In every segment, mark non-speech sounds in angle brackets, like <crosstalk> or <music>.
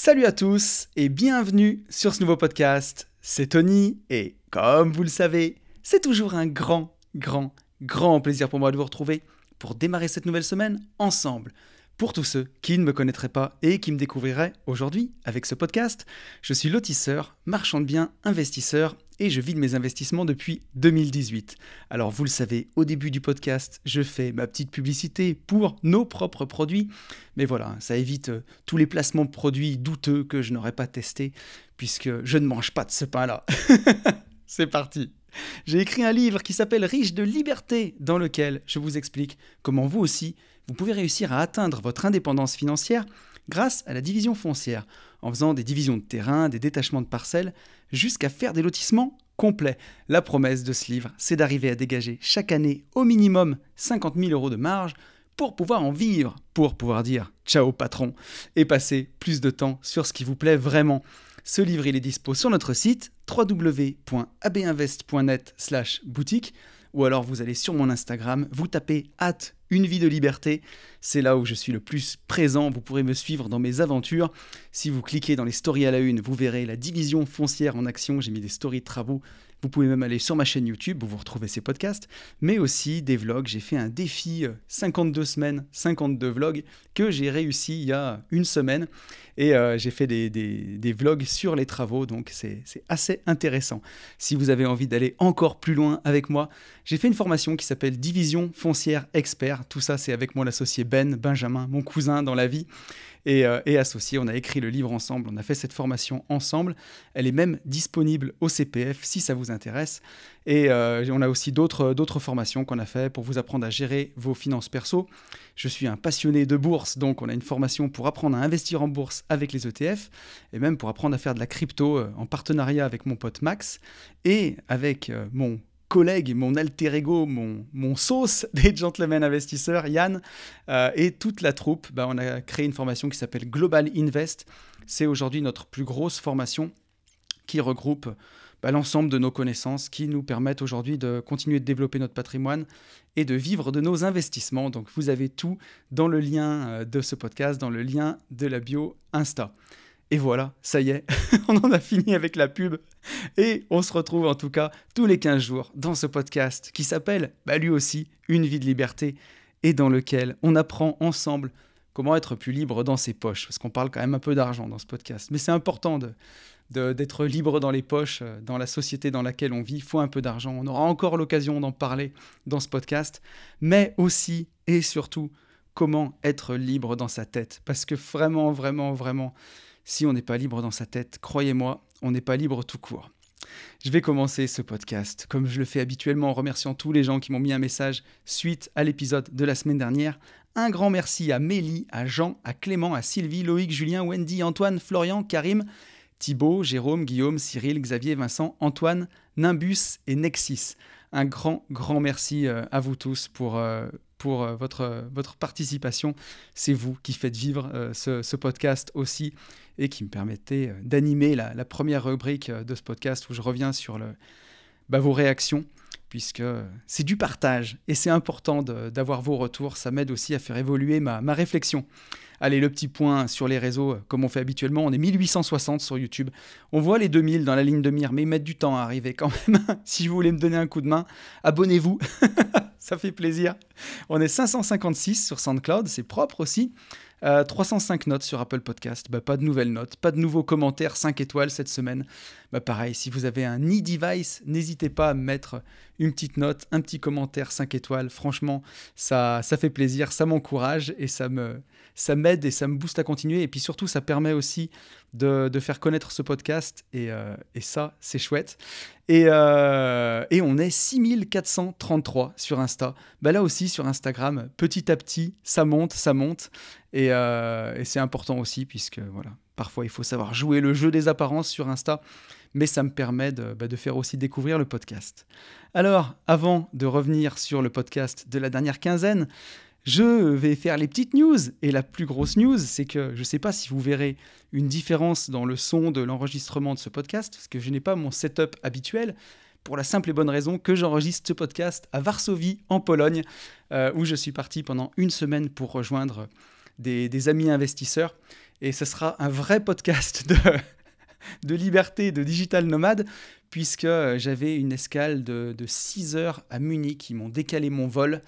Salut à tous et bienvenue sur ce nouveau podcast. C'est Tony et comme vous le savez, c'est toujours un grand, grand, grand plaisir pour moi de vous retrouver pour démarrer cette nouvelle semaine ensemble. Pour tous ceux qui ne me connaîtraient pas et qui me découvriraient aujourd'hui avec ce podcast, je suis lotisseur, marchand de biens, investisseur et je vis de mes investissements depuis 2018. Alors vous le savez, au début du podcast, je fais ma petite publicité pour nos propres produits, mais voilà, ça évite euh, tous les placements de produits douteux que je n'aurais pas testés, puisque je ne mange pas de ce pain-là. <laughs> C'est parti j'ai écrit un livre qui s'appelle Riche de liberté, dans lequel je vous explique comment vous aussi, vous pouvez réussir à atteindre votre indépendance financière grâce à la division foncière, en faisant des divisions de terrain, des détachements de parcelles, jusqu'à faire des lotissements complets. La promesse de ce livre, c'est d'arriver à dégager chaque année au minimum 50 000 euros de marge pour pouvoir en vivre, pour pouvoir dire ciao patron et passer plus de temps sur ce qui vous plaît vraiment. Ce livre, il est dispo sur notre site www.abinvest.net/boutique ou alors vous allez sur mon Instagram, vous tapez hâte une vie de liberté. C'est là où je suis le plus présent. Vous pourrez me suivre dans mes aventures. Si vous cliquez dans les stories à la une, vous verrez la division foncière en action. J'ai mis des stories de travaux vous pouvez même aller sur ma chaîne YouTube où vous retrouvez ces podcasts, mais aussi des vlogs. J'ai fait un défi 52 euh, semaines, 52 vlogs que j'ai réussi il y a une semaine. Et euh, j'ai fait des, des, vlogs sur les travaux, donc c'est assez intéressant. Si vous avez envie d'aller encore plus loin avec moi, j'ai fait une formation qui s'appelle Division foncière expert. Tout ça, c'est avec mon associé Ben, Benjamin, mon cousin dans la vie. Euh, et, associé. On a écrit le livre ensemble, on a fait cette formation ensemble. Elle est même disponible au CPF si ça vous intéresse. Et euh, on a aussi d'autres formations qu'on a fait pour vous apprendre à gérer vos finances perso. Je suis un passionné de bourse, donc on a une formation pour apprendre à investir en bourse avec les ETF et même pour apprendre à faire de la crypto euh, en partenariat avec mon pote Max et avec mon collègue, mon alter ego, mon, sauce <laughs> des gentlemen investisseurs, Yann, euh, et toute la troupe, bah, on a créé une formation qui s'appelle Global Invest. C'est aujourd'hui notre plus grosse formation qui regroupe bah, l'ensemble de nos connaissances qui nous permettent aujourd'hui de continuer de développer notre patrimoine et de vivre de nos investissements. Donc vous avez tout dans le lien euh, de ce podcast, dans le lien de la bio Insta. Et voilà, ça y est, <laughs> on en a fini avec la pub. Et on se retrouve en tout cas tous les 15 jours dans ce podcast qui s'appelle, bah, lui aussi, Une vie de liberté, et dans lequel on apprend ensemble comment être plus libre dans ses poches. Parce qu'on parle quand même un peu d'argent dans ce podcast. Mais c'est important d'être libre dans les poches, euh, dans la société dans laquelle on vit. Il faut un peu d'argent. On aura encore l'occasion d'en parler dans ce podcast. Mais aussi et surtout, comment être libre dans sa tête. Parce que vraiment, vraiment, vraiment, si on n'est pas libre dans sa tête, croyez-moi, on n'est pas libre tout court. Je vais commencer ce podcast, comme je le fais habituellement, en remerciant tous les gens qui m'ont mis un message suite à l'épisode de la semaine dernière. Un grand merci à Mélie, à Jean, à Clément, à Sylvie, Loïc, Julien, Wendy, Antoine, Florian, Karim, Thibaut, Jérôme, Guillaume, Cyril, Xavier, Vincent, Antoine, Nimbus et Nexis. Un grand, grand merci euh, à vous tous pour, euh, pour euh, votre, votre participation. C'est vous qui faites vivre ce, ce, podcast aussi et qui me permettait d'animer la, première rubrique de ce podcast où je reviens sur bah, vos réactions puisque c'est du partage et c'est important d'avoir vos retours. Ça m'aide aussi à faire évoluer ma réflexion. Allez, le petit point sur les réseaux, euh, comme on fait habituellement, on est 1860 sur YouTube. On voit les 2000 dans la ligne de mire, mais ils mettent du temps à arriver quand même. <laughs> si vous voulez me donner un coup de main, abonnez-vous, <laughs> ça fait plaisir. On est 556 sur SoundCloud, c'est propre aussi. 305 euh, notes sur Apple Podcast. Bah, pas de nouvelles notes, pas de nouveaux commentaires 5 étoiles cette semaine. Bah, pareil, si vous avez un e-device, n'hésitez pas à mettre une petite note, un petit commentaire 5 étoiles. Franchement, ça, ça fait plaisir, ça m'encourage et ça me, ça m'aide et ça me booste à continuer. Et puis surtout, ça permet aussi de, faire connaître ce podcast. Et, euh, ça, c'est chouette. Et, euh, et, on est 6433 sur Insta. Bah là aussi, sur Instagram, petit à petit, ça monte, ça monte. Et, euh, et c'est important aussi, puisque voilà, parfois il faut savoir jouer le jeu des apparences sur Insta. Mais ça me permet de, bah, de faire aussi découvrir le podcast. Alors, avant de revenir sur le podcast de la dernière quinzaine, je vais faire les petites news. Et la plus grosse news, c'est que je ne sais pas si vous verrez une différence dans le son de l'enregistrement de ce podcast, parce que je n'ai pas mon setup habituel, pour la simple et bonne raison que j'enregistre ce podcast à Varsovie, en Pologne, euh, où je suis parti pendant une semaine pour rejoindre des, amis investisseurs. Et ce sera un vrai podcast de, de liberté, de digital nomade, puisque euh, j'avais une escale de, de 6 heures à Munich. Ils m'ont décalé mon vol.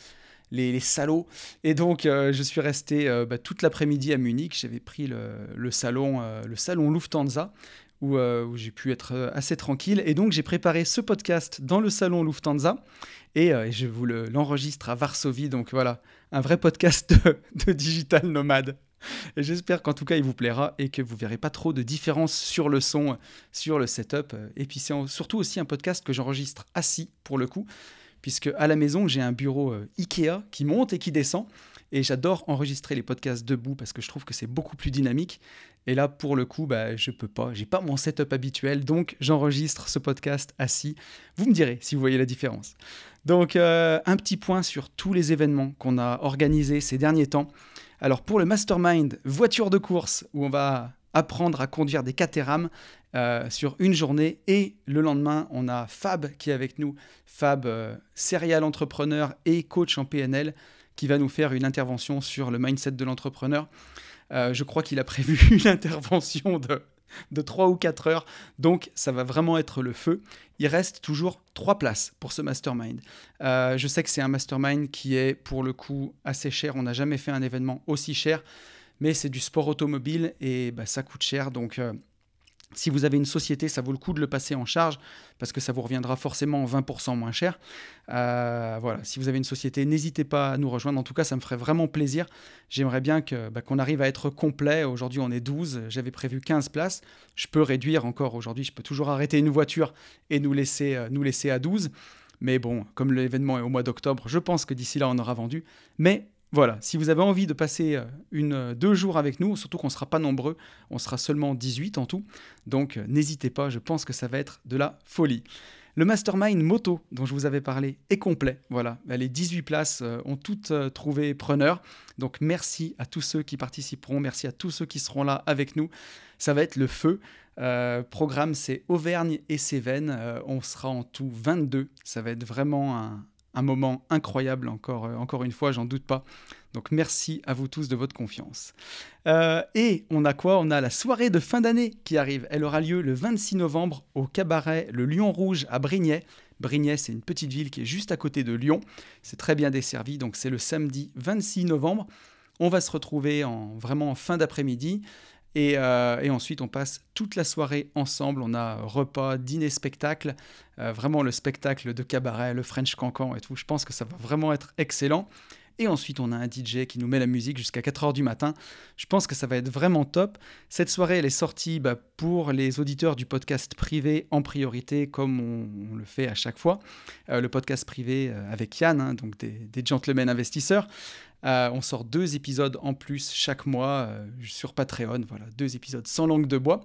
Les, salauds. Et donc, euh, je suis resté euh, bah, toute l'après-midi à Munich. J'avais pris le, salon, le salon Lufthansa, où, où j'ai pu être assez tranquille. Et donc, j'ai préparé ce podcast dans le salon Lufthansa. Et, je vous l'enregistre à Varsovie. Donc, voilà, un vrai podcast de digital nomade. J'espère qu'en tout cas il vous plaira et que vous verrez pas trop de différence sur le son, sur le setup. Et puis c'est surtout aussi un podcast que j'enregistre assis pour le coup, puisque à la maison j'ai un bureau euh, Ikea qui monte et qui descend. Et j'adore enregistrer les podcasts debout parce que je trouve que c'est beaucoup plus dynamique. Et là, pour le coup, bah, je peux pas, j'ai pas mon setup habituel, donc j'enregistre ce podcast assis. Vous me direz si vous voyez la différence. Donc, euh, un petit point sur tous les événements qu'on a organisés ces derniers temps. Alors pour le mastermind voiture de course, où on va apprendre à conduire des Caterham euh, sur une journée, et le lendemain, on a Fab qui est avec nous, Fab, euh, serial entrepreneur et coach en PNL, qui va nous faire une intervention sur le mindset de l'entrepreneur. Euh, je crois qu'il a prévu <laughs> une intervention de <laughs> de 3 ou 4 heures. Donc ça va vraiment être le feu. Il reste toujours 3 places pour ce mastermind. Euh, je sais que c'est un mastermind qui est pour le coup assez cher. On n'a jamais fait un événement aussi cher. Mais c'est du sport automobile et bah, ça coûte cher. Donc euh, si vous avez une société, ça vaut le coup de le passer en charge parce que ça vous reviendra forcément 20% moins cher. Euh, voilà, si vous avez une société, n'hésitez pas à nous rejoindre. En tout cas, ça me ferait vraiment plaisir. J'aimerais bien bah, qu'on arrive à être complet. Aujourd'hui, on est 12. J'avais prévu 15 places. Je peux réduire encore aujourd'hui. Je peux toujours arrêter une voiture et nous laisser, euh, nous laisser à 12. Mais bon, comme l'événement est au mois d'octobre, je pense que d'ici là, on aura vendu. Mais voilà, si vous avez envie de passer euh, euh, deux jours avec nous, surtout qu'on ne sera pas nombreux, on sera seulement 18 en tout, donc euh, n'hésitez pas, je pense que ça va être de la folie. Le mastermind moto dont je vous avais parlé est complet. Voilà, les 18 places ont toutes trouvé preneur. Donc merci à tous ceux qui participeront, merci à tous ceux qui seront là avec nous. Ça va être le feu. programme c'est Auvergne et Cévennes. on sera en tout 22. Ça va être vraiment un, un moment incroyable, encore, euh, encore une fois, j'en doute pas. Donc merci à vous tous de votre confiance. Euh, et on a quoi? On a la soirée de fin d'année qui arrive. Elle aura lieu le 26 novembre au cabaret Le Lion Rouge à Brignais. Brignais, c'est une petite ville qui est juste à côté de Lyon. C'est très bien desservi, donc c'est le samedi 26 novembre. On va se retrouver en, vraiment en fin d'après-midi. Euh, et, ensuite, on passe toute la soirée ensemble. On a repas, dîner, spectacle. Euh, vraiment le spectacle de cabaret, le French Cancan et tout. Je pense que ça va vraiment être excellent. Et ensuite, on a un DJ qui nous met la musique jusqu'à 4h du matin. Je pense que ça va être vraiment top. Cette soirée, elle est sortie bah, pour les auditeurs du podcast privé en priorité, comme on, le fait à chaque fois. Euh, le podcast privé avec Yann, hein, donc des, gentlemen investisseurs. Euh, on sort deux épisodes en plus chaque mois euh, sur Patreon. Voilà, deux épisodes sans langue de bois.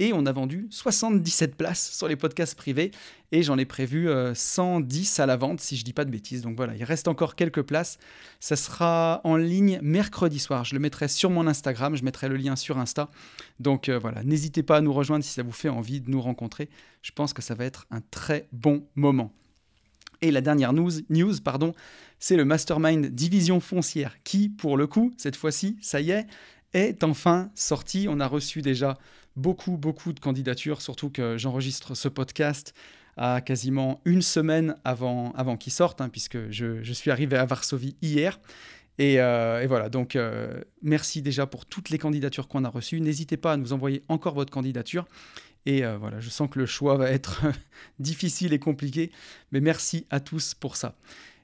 Et on a vendu 77 places sur les podcasts privés. Et j'en ai prévu 110 euh, à la vente, si je dis pas de bêtises. Donc voilà, il reste encore quelques places. Ça sera en ligne mercredi soir. Je le mettrai sur mon Instagram. Je mettrai le lien sur Insta. Donc voilà, n'hésitez pas à nous rejoindre si ça vous fait envie de nous rencontrer. Je pense que ça va être un très bon moment. Et la dernière news, news pardon, c'est le mastermind division foncière qui, pour le coup, cette fois-ci, ça y est, est enfin sorti. On a reçu déjà beaucoup, beaucoup de candidatures, surtout que j'enregistre ce podcast à quasiment une semaine avant, avant qu'il sorte, hein, puisque je, suis arrivé à Varsovie hier. Et, euh, voilà, donc euh, merci déjà pour toutes les candidatures qu'on a reçues. N'hésitez pas à nous envoyer encore votre candidature. Et euh, voilà, je sens que le choix va être <laughs> difficile et compliqué, mais merci à tous pour ça.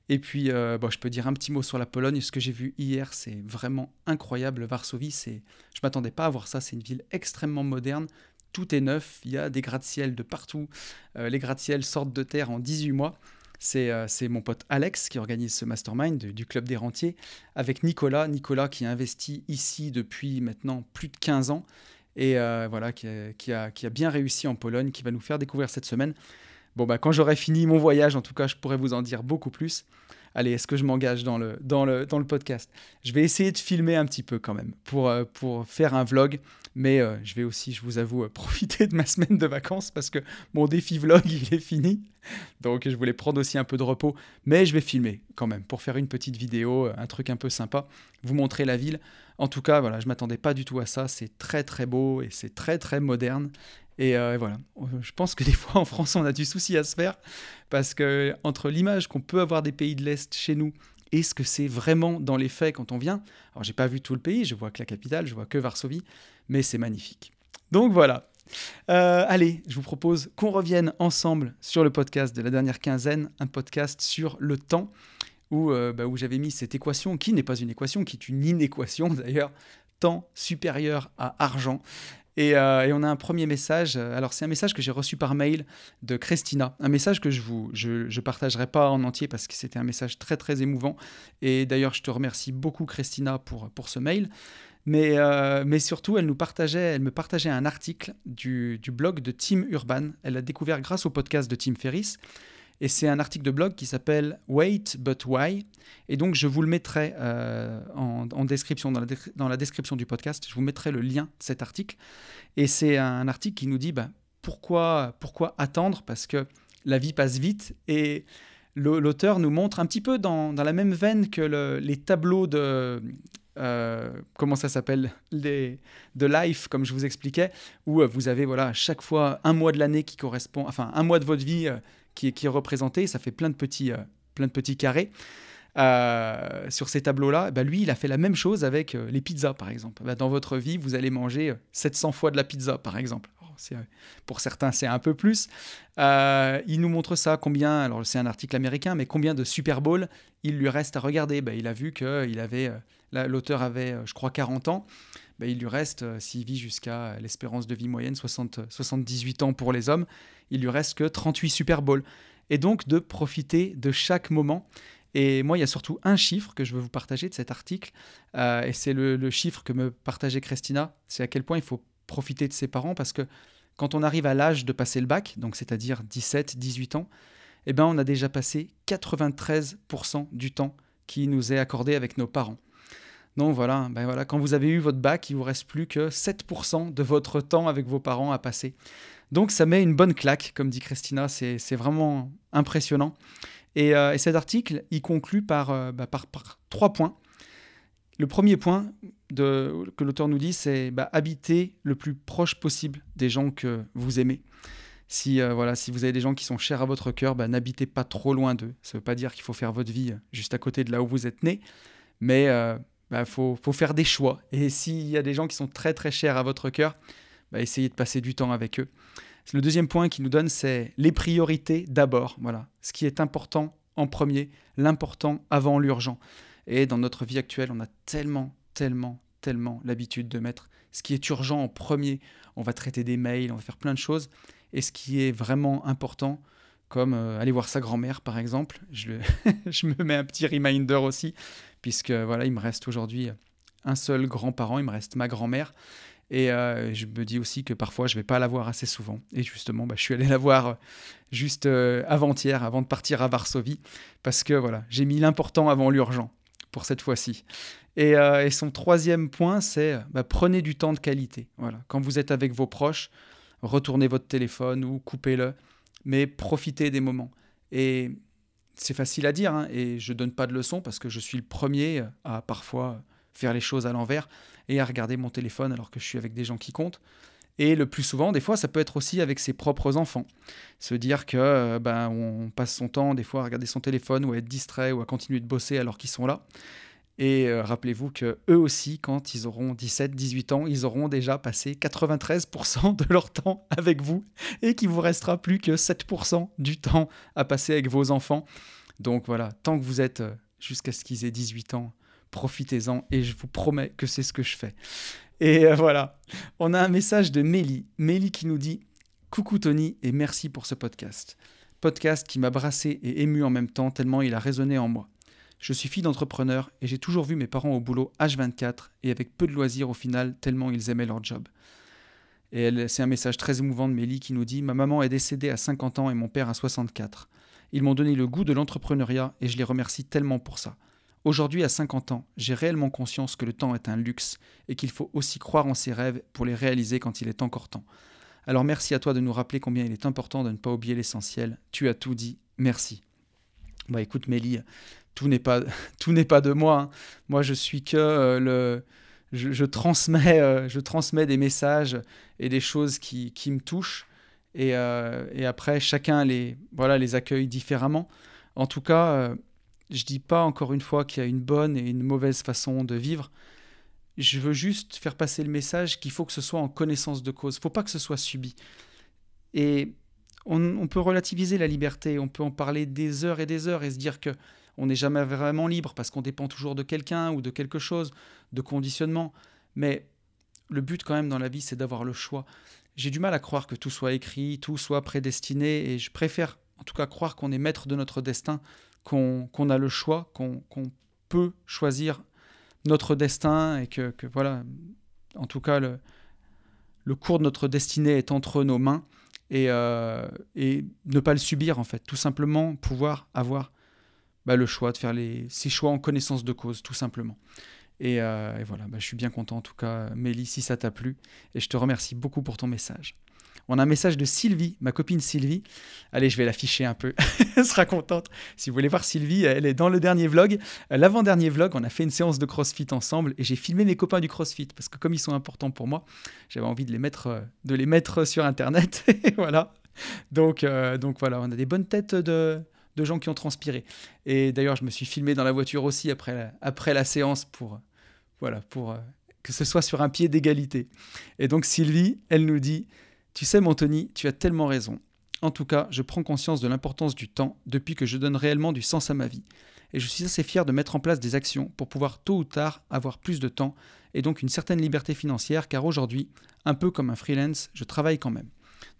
Et puis, euh, bon, je peux dire un petit mot sur la Pologne. Ce que j'ai vu hier, c'est vraiment incroyable. Varsovie, c'est, je m'attendais pas à voir ça. C'est une ville extrêmement moderne. Tout est neuf. Il y a des gratte-ciel de partout. Euh, les gratte-ciel sortent de terre en 18 mois. Euh, c'est mon pote Alex qui organise ce mastermind du Club des Rentiers avec Nicolas. Nicolas qui a investi ici depuis maintenant plus de 15 ans et voilà, qui a, qui a bien réussi en Pologne, qui va nous faire découvrir cette semaine Bon, bah, quand j'aurai fini mon voyage, en tout cas, je pourrai vous en dire beaucoup plus. allez, est-ce que je m'engage dans le, dans, le, dans le podcast? Je vais essayer de filmer un petit peu quand même pour, euh, pour faire un vlog. Mais euh, je vais aussi, je vous avoue, <laughs> profiter de ma semaine de vacances parce que mon défi vlog, il est fini. Donc je voulais prendre aussi un peu de repos. Mais je vais filmer quand même pour faire une petite vidéo, un truc un peu sympa, vous montrer la ville. En tout cas, voilà, je m'attendais pas du tout à ça. C'est très très beau et c'est très très moderne. Euh, et, voilà, je pense que des <laughs> fois en France, on a du souci à se faire parce que entre l'image qu'on peut avoir des pays de l'Est chez nous et ce que c'est vraiment dans les faits quand on vient, alors j'ai pas vu tout le pays, je vois que la capitale, je vois que Varsovie, mais c'est magnifique. Donc voilà. Euh, allez, je vous propose qu'on revienne ensemble sur le podcast de la dernière quinzaine, un podcast sur le temps, où, euh, bah, où j'avais mis cette équation, qui n'est pas une équation, qui est une inéquation <laughs> d'ailleurs, temps supérieur à argent. Euh, et, on a un premier message. Alors, c'est un message que j'ai reçu par mail de Christina. Un message que je vous je, je partagerai pas en entier parce que c'était un message très, très émouvant. Et d'ailleurs, je te remercie beaucoup, Christina, pour, pour ce mail. Mais, euh, mais surtout, elle, nous partageait, elle me partageait un article du, du blog de Tim Urban. Elle l'a découvert grâce au podcast de Tim Ferriss. Et c'est un article de blog qui s'appelle Wait But Why. Et donc, je vous le mettrai euh, en, description, dans la, dans la, description du podcast. Je vous mettrai le lien de cet article. Et c'est un article qui nous dit bah, pourquoi, pourquoi attendre? Parce que la vie passe vite. Et l'auteur nous montre un petit peu dans, dans la même veine que le, les tableaux de. Euh, comment ça s'appelle? De life comme je vous expliquais où vous avez voilà chaque fois un mois de l'année qui correspond enfin un mois de votre vie qui, est représenté. Ça fait plein de petits, euh, plein de petits carrés. Euh, sur ces tableaux-là, bah lui, il a fait la même chose avec euh, les pizzas, par exemple. Bah, dans votre vie, vous allez manger 700 fois de la pizza, par exemple. pour certains, c'est un peu plus. il nous montre ça, combien, alors c'est un article américain, mais combien de Super Bowl il lui reste à regarder. Bah, il a vu que il avait, l'auteur avait, je crois, 40 ans. Bah, il lui reste, s'il vit jusqu'à l'espérance de vie moyenne, 60, 78 ans pour les hommes, il lui reste que 38 Super Bowl. Et donc de profiter de chaque moment. Et moi, il y a surtout un chiffre que je veux vous partager de cet article, euh, et c'est le, chiffre que me partageait Christina, c'est à quel point il faut profiter de ses parents, parce que quand on arrive à l'âge de passer le bac, donc c'est-à-dire 17, 18 ans, eh ben, on a déjà passé 93% du temps qui nous est accordé avec nos parents. Donc voilà, ben voilà, quand vous avez eu votre bac, il vous reste plus que 7% de votre temps avec vos parents à passer. Donc ça met une bonne claque, comme dit Christina, c'est vraiment impressionnant. Euh, et, cet article, il conclut euh, bah, par, par, trois points. Le premier point que l'auteur nous dit, c'est bah, habiter le plus proche possible des gens que vous aimez. Si, euh, voilà, si vous avez des gens qui sont chers à votre cœur, bah, n'habitez pas trop loin d'eux. Ça ne veut pas dire qu'il faut faire votre vie juste à côté de là où vous êtes né, mais bah, faut, faut, faire des choix. Et s'il y a des gens qui sont très très chers à votre cœur, bah, essayez de passer du temps avec eux. Le deuxième point qu'il nous donne, c'est les priorités d'abord. Voilà, ce qui est important en premier, l'important avant l'urgent. Et dans notre vie actuelle, on a tellement, tellement, tellement l'habitude de mettre ce qui est urgent en premier. On va traiter des mails, on va faire plein de choses. Et ce qui est vraiment important, comme euh, aller voir sa grand-mère par exemple, je, <laughs> je, me mets un petit reminder aussi, puisque voilà, il me reste aujourd'hui un seul grand-parent, il me reste ma grand-mère. Et euh, je me dis aussi que parfois, je vais pas la voir assez souvent. Et justement, bah, je suis allé la voir euh, juste euh, avant-hier, avant de partir à Varsovie, parce que voilà, j'ai mis l'important avant l'urgent pour cette fois-ci. Et, son troisième point, c'est bah, prenez du temps de qualité. Voilà. Quand vous êtes avec vos proches, retournez votre téléphone ou coupez-le, mais profitez des moments. Et c'est facile à dire, hein, et je donne pas de leçons parce que je suis le premier à parfois faire les choses à l'envers et à regarder mon téléphone alors que je suis avec des gens qui comptent. Et le plus souvent, des fois, ça peut être aussi avec ses propres enfants. Se dire que euh, ben, on passe son temps des fois à regarder son téléphone ou à être distrait ou à continuer de bosser alors qu'ils sont là. Et euh, rappelez-vous que eux aussi, quand ils auront 17, 18 ans, ils auront déjà passé 93% de leur temps avec vous et qu'il vous restera plus que 7% du temps à passer avec vos enfants. Donc voilà, tant que vous êtes euh, jusqu'à ce qu'ils aient 18 ans, profitez-en et je vous promets que c'est ce que je fais. Et euh, voilà, on a un message de Mélie. Mélie qui nous dit Coucou Tony et merci pour ce podcast. Podcast qui m'a brassé et ému en même temps tellement il a résonné en moi. Je suis fille d'entrepreneur et j'ai toujours vu mes parents au boulot H24 et avec peu de loisirs au final tellement ils aimaient leur job. Et c'est un message très émouvant de Mélie qui nous dit Ma maman est décédée à 50 ans et mon père à 64. Ils m'ont donné le goût de l'entrepreneuriat et je les remercie tellement pour ça. Aujourd'hui, à 50 ans, j'ai réellement conscience que le temps est un luxe et qu'il faut aussi croire en ses rêves pour les réaliser quand il est encore temps. Alors merci à toi de nous rappeler combien il est important de ne pas oublier l'essentiel. Tu as tout dit. Merci. Bah écoute Mélie, tout n'est pas <laughs> tout n'est pas de moi. Hein. Moi je suis que euh, le je, transmets euh, je transmets des messages et des choses qui, qui me touchent et, euh, et, après chacun les voilà les accueille différemment. En tout cas, je dis pas encore une fois qu'il y a une bonne et une mauvaise façon de vivre. Je veux juste faire passer le message qu'il faut que ce soit en connaissance de cause. Faut pas que ce soit subi. Et on, peut relativiser la liberté, on peut en parler des heures et des heures et se dire que on n'est jamais vraiment libre parce qu'on dépend toujours de quelqu'un ou de quelque chose, de conditionnement. Mais le but quand même dans la vie, c'est d'avoir le choix. J'ai du mal à croire que tout soit écrit, tout soit prédestiné, et je préfère en tout cas croire qu'on est maître de notre destin qu'on a le choix, qu'on peut choisir notre destin et que, voilà, en tout cas, le, cours de notre destinée est entre nos mains et, euh, et, ne pas le subir en fait. Tout simplement pouvoir avoir bah, le choix de faire les, ces choix en connaissance de cause, tout simplement. Et, euh, voilà, bah, je suis bien content en tout cas, Mélie, si ça t'a plu. Et je te remercie beaucoup pour ton message. On a un message de Sylvie, ma copine Sylvie. Allez, je vais l'afficher un peu. <laughs> elle sera contente. Si vous voulez voir Sylvie, elle est dans le dernier vlog. Euh, l'avant-dernier vlog, on a fait une séance de CrossFit ensemble et j'ai filmé mes copains du CrossFit parce que comme ils sont importants pour moi, j'avais envie de les mettre, euh, de les mettre sur Internet. <laughs> voilà. Donc, donc voilà, on a des bonnes têtes de, de gens qui ont transpiré. Et d'ailleurs, je me suis filmé dans la voiture aussi après la, après la séance pour, voilà, pour que ce soit sur un pied d'égalité. Et donc Sylvie, elle nous dit tu sais, mon Tony, tu as tellement raison. En tout cas, je prends conscience de l'importance du temps depuis que je donne réellement du sens à ma vie. Et je suis assez fier de mettre en place des actions pour pouvoir tôt ou tard avoir plus de temps et donc une certaine liberté financière, car aujourd'hui, un peu comme un freelance, je travaille quand même.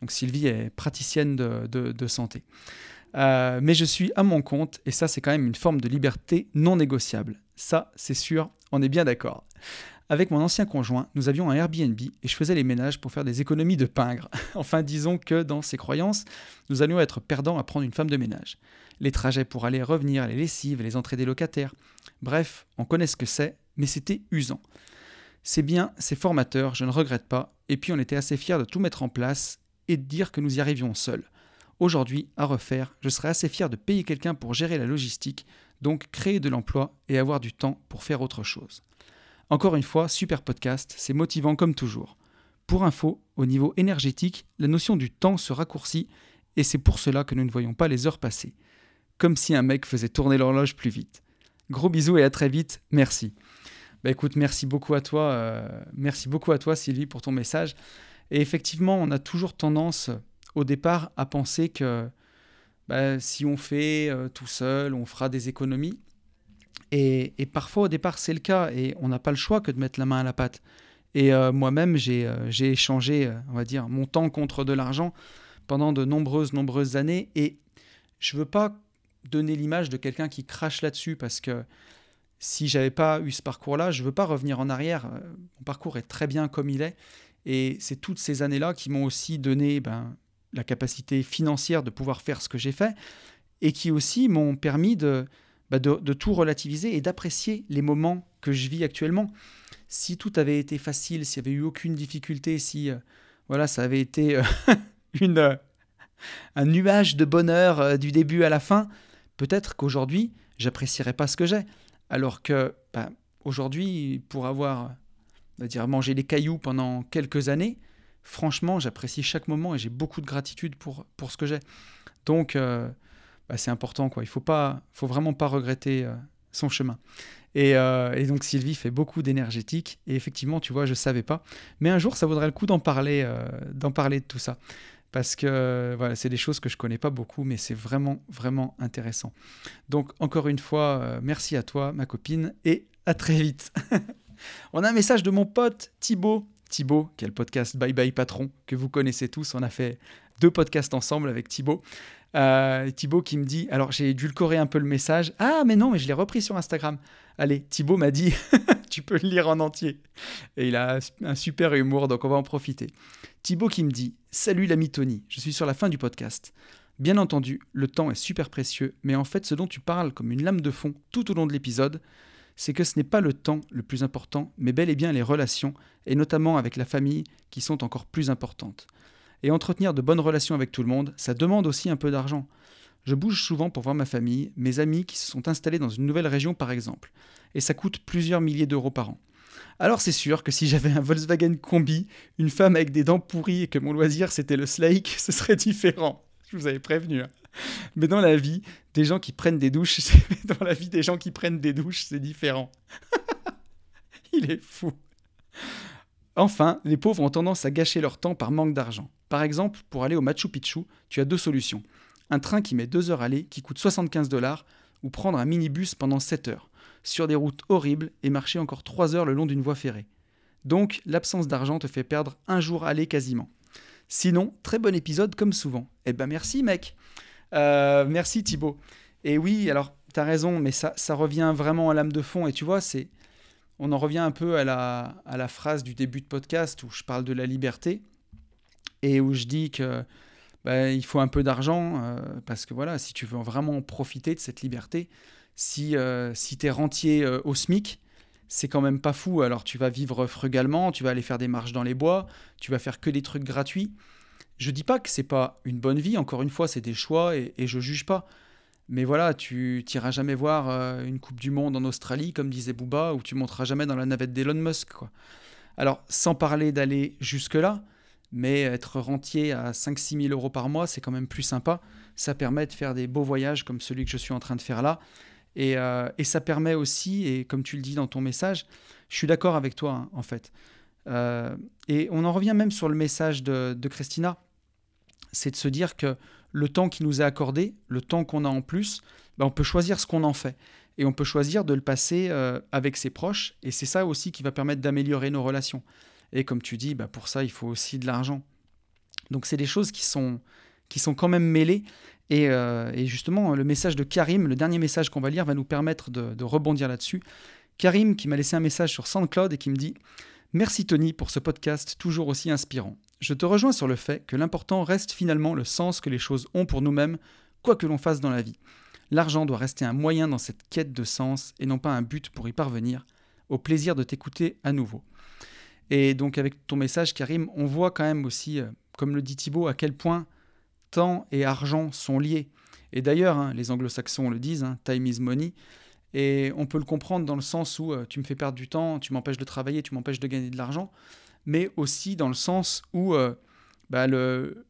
Donc Sylvie est praticienne de, santé. Euh, mais je suis à mon compte et ça, c'est quand même une forme de liberté non négociable. Ça, c'est sûr, on est bien d'accord. Avec mon ancien conjoint, nous avions un Airbnb et je faisais les ménages pour faire des économies de pingre. <laughs> enfin, disons que dans ses croyances, nous allions être perdants à prendre une femme de ménage. Les trajets pour aller et revenir, les lessives, les entrées des locataires. Bref, on connaît ce que c'est, mais c'était usant. C'est bien, c'est formateur, je ne regrette pas, et puis on était assez fiers de tout mettre en place et de dire que nous y arrivions seuls. Aujourd'hui, à refaire, je serais assez fier de payer quelqu'un pour gérer la logistique, donc créer de l'emploi et avoir du temps pour faire autre chose. Encore une fois, super podcast, c'est motivant comme toujours. Pour info, au niveau énergétique, la notion du temps se raccourcit et c'est pour cela que nous ne voyons pas les heures passer. Comme si un mec faisait tourner l'horloge plus vite. Gros bisous et à très vite, merci. Bah écoute, merci beaucoup à toi, euh, merci beaucoup à toi Sylvie pour ton message. Et effectivement, on a toujours tendance au départ à penser que bah, si on fait euh, tout seul, on fera des économies. Et, parfois, au départ, c'est le cas, et on n'a pas le choix que de mettre la main à la pâte. Et euh, moi-même, euh, j'ai échangé, euh, on va dire, mon temps contre de l'argent pendant de nombreuses, nombreuses années. Et je ne veux pas donner l'image de quelqu'un qui crache là-dessus, parce que si j'avais pas eu ce parcours-là, je ne veux pas revenir en arrière. Mon parcours est très bien comme il est. Et c'est toutes ces années-là qui m'ont aussi donné ben, la capacité financière de pouvoir faire ce que j'ai fait, et qui aussi m'ont permis de bah, de, tout relativiser et d'apprécier les moments que je vis actuellement. Si tout avait été facile, s'il n'y avait eu aucune difficulté, si euh, voilà, ça avait été euh, <laughs> une, euh, un nuage de bonheur du début à la fin, peut-être qu'aujourd'hui, j'apprécierais pas ce que j'ai. Alors que bah, aujourd'hui, pour avoir dire, mangé les cailloux pendant quelques années, franchement, j'apprécie chaque moment et j'ai beaucoup de gratitude pour, pour ce que j'ai. Donc, bah, c'est important. Quoi. Il faut pas, faut vraiment pas regretter euh, son chemin. Euh, et, donc Sylvie fait beaucoup d'énergétique. Et effectivement, tu vois, je savais pas. Mais un jour, ça vaudrait le coup d'en parler, euh, d'en parler de tout ça. Parce que voilà, c'est des choses que je connais pas beaucoup, mais c'est vraiment, vraiment intéressant. Donc, encore une fois, merci à toi, ma copine, et à très vite. <laughs> On a un message de mon pote Thibaut. Thibaut, qui a le podcast Bye Bye Patron, que vous connaissez tous. On a fait deux podcasts ensemble avec Thibaut. Euh, Thibaut qui me dit, alors j'ai correr un peu le message. Ah, mais non, mais je l'ai repris sur Instagram. Allez, Thibaut m'a dit, <laughs> tu peux le lire en entier. Et il a un super humour, donc on va en profiter. Thibaut qui me dit, salut l'ami Tony, je suis sur la fin du podcast. Bien entendu, le temps est super précieux, mais en fait ce dont tu parles comme une lame de fond tout au long de l'épisode, c'est que ce n'est pas le temps le plus important, mais bel et bien les relations, et notamment avec la famille, qui sont encore plus importantes. Et entretenir de bonnes relations avec tout le monde, ça demande aussi un peu d'argent. Je bouge souvent pour voir ma famille, mes amis qui se sont installés dans une nouvelle région par exemple, et ça coûte plusieurs milliers d'euros par an. Alors c'est sûr que si j'avais un Volkswagen Combi, une femme avec des dents pourries et que mon loisir c'était le slake, <laughs> ce serait différent. Je vous avais prévenu. Hein. Mais dans la vie, des gens qui prennent des douches, <laughs> dans la vie des gens qui prennent des douches, c'est différent. <laughs> Il est fou. Enfin, les pauvres ont tendance à gâcher leur temps par manque d'argent. Par exemple, pour aller au Machu Picchu, tu as deux solutions un train qui met 2 heures à aller, qui coûte 75 dollars, ou prendre un minibus pendant 7 heures, sur des routes horribles et marcher encore 3 heures le long d'une voie ferrée. Donc, l'absence d'argent te fait perdre un jour aller quasiment. Sinon, très bon épisode comme souvent. Eh ben merci mec. Euh, merci Thibaut. Et oui, alors, t'as raison, mais ça, ça revient vraiment à l'âme de fond. Et tu vois, c'est, on en revient un peu à la, phrase du début de podcast où je parle de la liberté et où je dis que bah, il faut un peu d'argent euh, parce que voilà, si tu veux vraiment profiter de cette liberté, si, euh, si tu rentier euh, au SMIC, c'est quand même pas fou. Alors tu vas vivre frugalement, tu vas aller faire des marches dans les bois, tu vas faire que des trucs gratuits. Je dis pas que c'est pas une bonne vie, encore une fois, c'est des choix et, et je juge pas. Mais voilà, tu n'iras jamais voir une Coupe du Monde en Australie, comme disait Booba, ou tu monteras jamais dans la navette d'Elon Musk. Alors, sans parler d'aller jusque-là, mais être rentier à 5-6 000 euros par mois, c'est quand même plus sympa. Ça permet de faire des beaux voyages comme celui que je suis en train de faire là. Et, euh, ça permet aussi, et comme tu le dis dans ton message, je suis d'accord avec toi, hein, en fait. Euh, et on en revient même sur le message de, Christina, c'est de se dire que le temps qui nous est accordé, le temps qu'on a en plus, ben on peut choisir ce qu'on en fait. Et on peut choisir de le passer euh, avec ses proches. Et c'est ça aussi qui va permettre d'améliorer nos relations. Et comme tu dis, bah pour ça, il faut aussi de l'argent. Donc c'est des choses qui sont, qui sont quand même mêlées. Et, euh, et, justement, le message de Karim, le dernier message qu'on va lire, va nous permettre de, de rebondir là-dessus. Karim qui m'a laissé un message sur SoundCloud et qui me dit Merci Tony pour ce podcast toujours aussi inspirant. Je te rejoins sur le fait que l'important reste finalement le sens que les choses ont pour nous-mêmes, quoi que l'on fasse dans la vie. L'argent doit rester un moyen dans cette quête de sens et non pas un but pour y parvenir. Au plaisir de t'écouter à nouveau. Et donc avec ton message, Karim, on voit quand même aussi, euh, comme le dit Thibault, à quel point temps et argent sont liés. Et d'ailleurs, hein, les anglo-saxons le disent, hein, time is money. Et on peut le comprendre dans le sens où euh, tu me fais perdre du temps, tu m'empêches de travailler, tu m'empêches de gagner de l'argent, mais aussi dans le sens où euh, bah,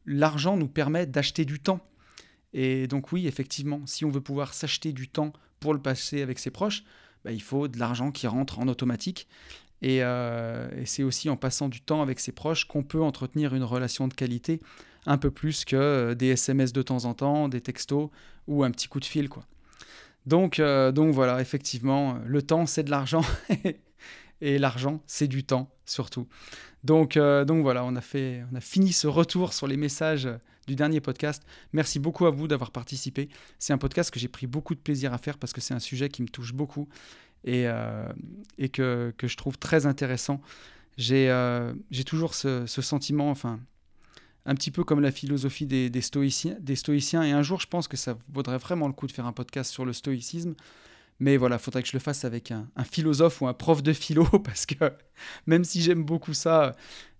l'argent nous permet d'acheter du temps. Et donc oui, effectivement, si on veut pouvoir s'acheter du temps pour le passer avec ses proches, bah, il faut de l'argent qui rentre en automatique. Euh, et, c'est aussi en passant du temps avec ses proches qu'on peut entretenir une relation de qualité un peu plus que euh, des SMS de temps en temps, des textos ou un petit coup de fil. Quoi. Donc, euh, donc voilà, effectivement, le temps, c'est de l'argent. <laughs> et l'argent, c'est du temps surtout. Donc, donc voilà, on a, fait, on a fini ce retour sur les messages du dernier podcast. Merci beaucoup à vous d'avoir participé. C'est un podcast que j'ai pris beaucoup de plaisir à faire parce que c'est un sujet qui me touche beaucoup et, euh, et que, que, je trouve très intéressant. J'ai euh, toujours ce, ce, sentiment, enfin, un petit peu comme la philosophie des, stoïciens, des stoïciens. Et un jour, je pense que ça vaudrait vraiment le coup de faire un podcast sur le stoïcisme. Mais voilà, il faudrait que je le fasse avec un, philosophe ou un prof de philo, <laughs> parce que même si j'aime beaucoup ça,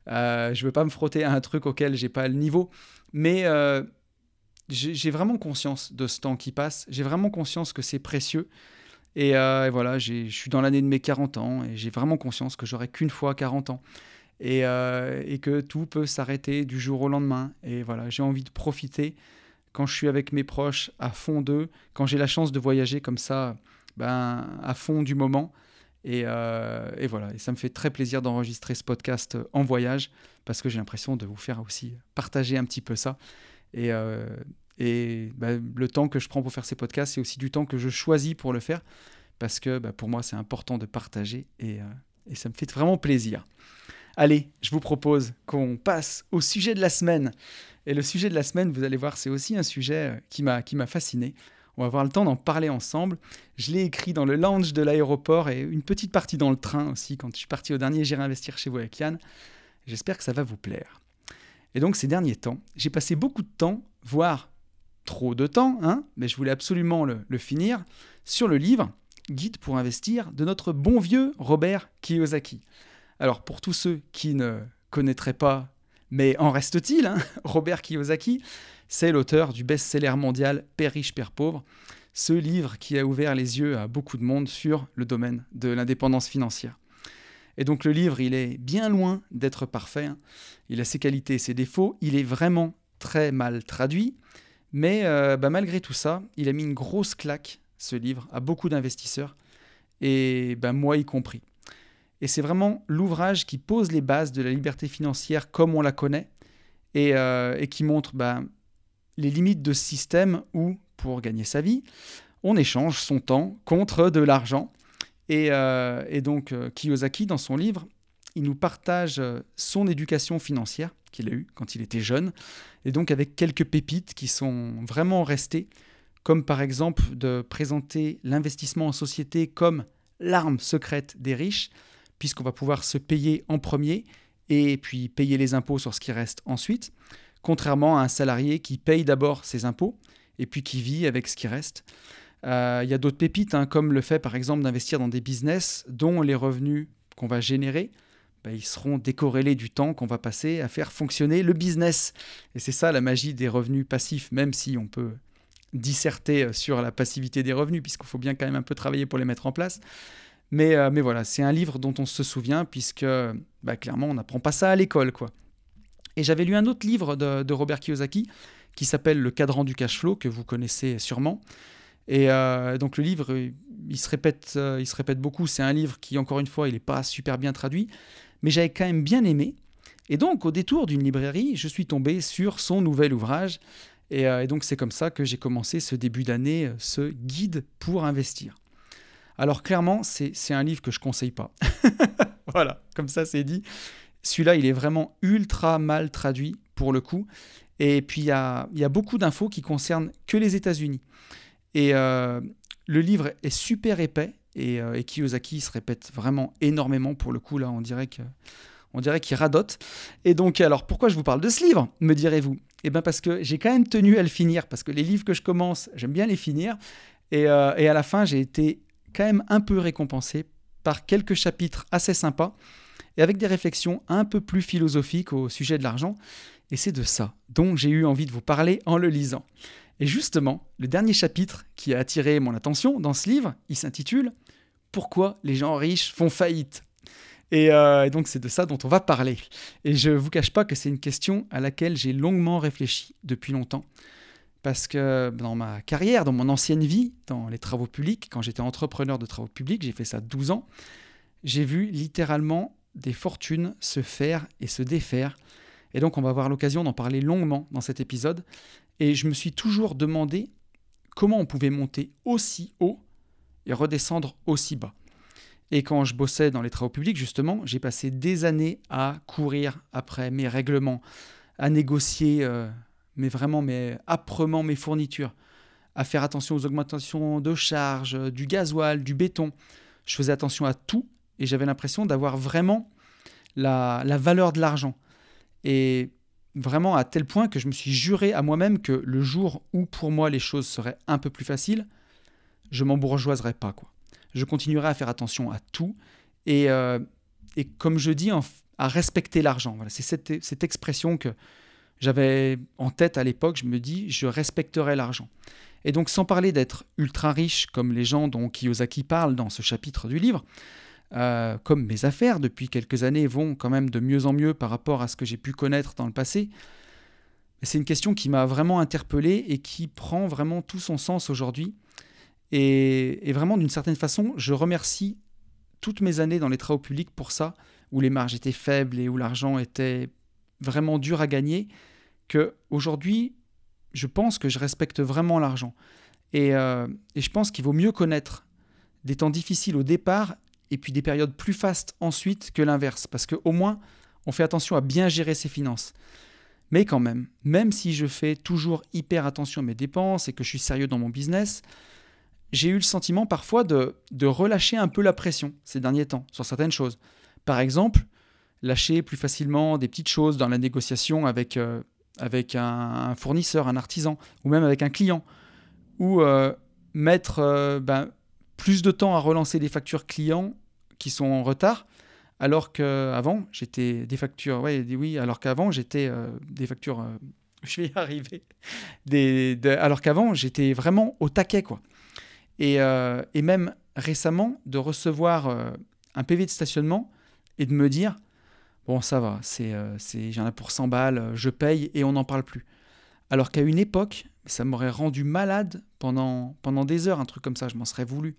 euh, je veux pas me frotter à un truc auquel j'ai pas le niveau. Mais euh, j'ai vraiment conscience de ce temps qui passe. J'ai vraiment conscience que c'est précieux. Euh, et, voilà, je suis dans l'année de mes 40 ans et j'ai vraiment conscience que j'aurai qu'une fois 40 ans. Et, euh, et, que tout peut s'arrêter du jour au lendemain. Et voilà, j'ai envie de profiter quand je suis avec mes proches à fond d'eux, quand j'ai la chance de voyager comme ça, ben, à fond du moment. Et, euh, voilà, et ça me fait très plaisir d'enregistrer ce podcast en voyage parce que j'ai l'impression de vous faire aussi partager un petit peu ça. Et, et bah, le temps que je prends pour faire ces podcasts, c'est aussi du temps que je choisis pour le faire, parce que bah, pour moi, c'est important de partager euh, et, ça me fait vraiment plaisir. Allez, je vous propose qu'on passe au sujet de la semaine. Et le sujet de la semaine, vous allez voir, c'est aussi un sujet euh, qui m'a fasciné. On va avoir le temps d'en parler ensemble. Je l'ai écrit dans le lounge de l'aéroport et une petite partie dans le train aussi, quand je suis parti au dernier J'irai investir chez vous avec Yann. J'espère que ça va vous plaire. Et donc ces derniers temps, j'ai passé beaucoup de temps, voire trop de temps, hein, mais je voulais absolument le, le finir, sur le livre Guide pour investir de notre bon vieux Robert Kiyosaki. Alors pour tous ceux qui ne connaîtraient pas, mais en reste-t-il, hein, <laughs> Robert Kiyosaki, c'est l'auteur du best-seller mondial Père riche, Père pauvre, ce livre qui a ouvert les yeux à beaucoup de monde sur le domaine de l'indépendance financière. Et donc le livre, il est bien loin d'être parfait. Hein. Il a ses qualités et ses défauts. Il est vraiment très mal traduit. Mais euh, bah, malgré tout ça, il a mis une grosse claque, ce livre, à beaucoup d'investisseurs. Et bah, moi y compris. Et c'est vraiment l'ouvrage qui pose les bases de la liberté financière comme on la connaît. Et, euh, qui montre bah, les limites de ce système où, pour gagner sa vie, on échange son temps contre de l'argent euh, et, donc euh, Kiyosaki, dans son livre, il nous partage son éducation financière qu'il a eue quand il était jeune, et donc avec quelques pépites qui sont vraiment restées, comme par exemple de présenter l'investissement en société comme l'arme secrète des riches, puisqu'on va pouvoir se payer en premier et puis payer les impôts sur ce qui reste ensuite, contrairement à un salarié qui paye d'abord ses impôts et puis qui vit avec ce qui reste. Euh, il y a d'autres pépites, hein, comme le fait par exemple d'investir dans des business dont les revenus qu'on va générer, bah, ils seront décorrélés du temps qu'on va passer à faire fonctionner le business. Et c'est ça la magie des revenus passifs, même si on peut disserter sur la passivité des revenus, puisqu'il faut bien quand même un peu travailler pour les mettre en place. Mais, euh, mais voilà, c'est un livre dont on se souvient, puisque bah, clairement, on n'apprend pas ça à l'école. quoi. Et j'avais lu un autre livre de, Robert Kiyosaki qui s'appelle Le cadran du cash flow, que vous connaissez sûrement. Et euh, donc le livre, il se répète, euh, il se répète beaucoup. C'est un livre qui, encore une fois, il n'est pas super bien traduit, mais j'avais quand même bien aimé. Et donc, au détour d'une librairie, je suis tombé sur son nouvel ouvrage. Et, donc, c'est comme ça que j'ai commencé ce début d'année, ce guide pour investir. Alors, clairement, c'est un livre que je ne conseille pas. <laughs> voilà, comme ça, c'est dit. Celui-là, il est vraiment ultra mal traduit pour le coup. Et puis, il y a, y a beaucoup d'infos qui concernent que les États-Unis. Et euh, le livre est super épais euh, et, Kiyosaki se répète vraiment énormément pour le coup là on dirait que on dirait qu'il radote. Et donc alors pourquoi je vous parle de ce livre me direz-vous? Eh bien parce que j'ai quand même tenu à le finir parce que les livres que je commence j'aime bien les finir et, euh, et à la fin j'ai été quand même un peu récompensé par quelques chapitres assez sympas et avec des réflexions un peu plus philosophiques au sujet de l'argent. Et c'est de ça dont j'ai eu envie de vous parler en le lisant. Et justement, le dernier chapitre qui a attiré mon attention dans ce livre, il s'intitule Pourquoi les gens riches font faillite? Euh, et, donc c'est de ça dont on va parler. Et je ne vous cache pas que c'est une question à laquelle j'ai longuement réfléchi depuis longtemps. Parce que dans ma carrière, dans mon ancienne vie, dans les travaux publics, quand j'étais entrepreneur de travaux publics, j'ai fait ça 12 ans, j'ai vu littéralement des fortunes se faire et se défaire. Et donc on va avoir l'occasion d'en parler longuement dans cet épisode. Et je me suis toujours demandé comment on pouvait monter aussi haut et redescendre aussi bas. Et quand je bossais dans les travaux publics, justement, j'ai passé des années à courir après mes règlements, à négocier, euh, mais vraiment mais âprement mes fournitures, à faire attention aux augmentations de charges, du gasoil, du béton. Je faisais attention à tout et j'avais l'impression d'avoir vraiment la, la valeur de l'argent. Et vraiment à tel point que je me suis juré à moi-même que le jour où pour moi les choses seraient un peu plus faciles, je m'embourgeoiserais pas. Quoi. Je continuerai à faire attention à tout et, euh, et comme je dis, à respecter l'argent. Voilà, c'est cette, cette expression que j'avais en tête à l'époque. Je me dis, je respecterai l'argent. Et donc, sans parler d'être ultra riche comme les gens dont Kiyosaki parle dans ce chapitre du livre, euh, comme mes affaires depuis quelques années vont quand même de mieux en mieux par rapport à ce que j'ai pu connaître dans le passé, c'est une question qui m'a vraiment interpellé et qui prend vraiment tout son sens aujourd'hui. Et, vraiment, d'une certaine façon, je remercie toutes mes années dans les travaux publics pour ça, où les marges étaient faibles et où l'argent était vraiment dur à gagner, que aujourd'hui, je pense que je respecte vraiment l'argent. Et, euh, et je pense qu'il vaut mieux connaître des temps difficiles au départ et puis des périodes plus fastes ensuite que l'inverse, parce qu'au moins, on fait attention à bien gérer ses finances. Mais quand même, même si je fais toujours hyper attention à mes dépenses et que je suis sérieux dans mon business, j'ai eu le sentiment parfois de, de relâcher un peu la pression ces derniers temps sur certaines choses. Par exemple, lâcher plus facilement des petites choses dans la négociation avec, euh, avec un, fournisseur, un artisan, ou même avec un client, ou euh, mettre euh, ben, plus de temps à relancer des factures clients qui sont en retard, alors qu'avant, j'étais des factures, ouais, oui, alors qu'avant, j'étais des factures, <laughs> je vais y arriver, des, alors qu'avant, j'étais vraiment au taquet, quoi. Et, et même récemment, de recevoir un PV de stationnement et de me dire, bon, ça va, c'est, euh, j'en ai pour 100 balles, euh, je paye et on n'en parle plus. Alors qu'à une époque, ça m'aurait rendu malade pendant, pendant des heures, un truc comme ça, je m'en serais voulu.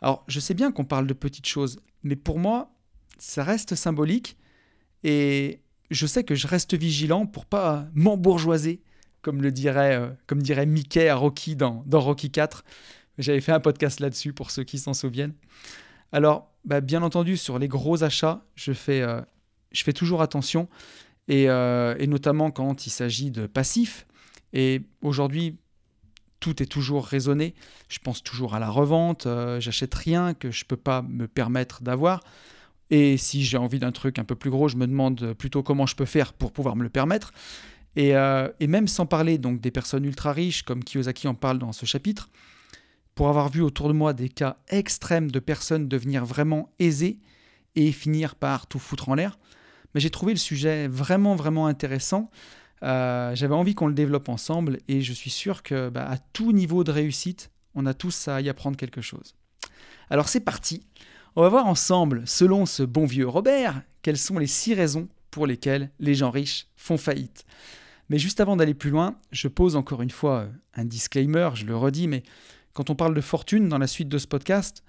Alors, je sais bien qu'on parle de petites choses, mais pour moi, ça reste symbolique et je sais que je reste vigilant pour pas m'embourgeoiser, comme le dirait, euh, comme dirait Mickey à Rocky dans, dans Rocky 4. J'avais fait un podcast là-dessus pour ceux qui s'en souviennent. Alors, bah, bien entendu, sur les gros achats, je fais, euh, je fais toujours attention, euh, et, notamment quand il s'agit de passifs. Et aujourd'hui, tout est toujours raisonné. Je pense toujours à la revente. Euh, j'achète rien que je ne peux pas me permettre d'avoir. Et si j'ai envie d'un truc un peu plus gros, je me demande plutôt comment je peux faire pour pouvoir me le permettre. Et, et même sans parler donc des personnes ultra riches, comme Kiyosaki en parle dans ce chapitre, pour avoir vu autour de moi des cas extrêmes de personnes devenir vraiment aisées et finir par tout foutre en l'air. Mais j'ai trouvé le sujet vraiment, vraiment intéressant. Euh, j'avais envie qu'on le développe ensemble et je suis sûr que bah, à tout niveau de réussite, on a tous à y apprendre quelque chose. Alors c'est parti. On va voir ensemble, selon ce bon vieux Robert, quelles sont les six raisons pour lesquelles les gens riches font faillite. Mais juste avant d'aller plus loin, je pose encore une fois un disclaimer, je le redis, mais quand on parle de fortune dans la suite de ce podcast,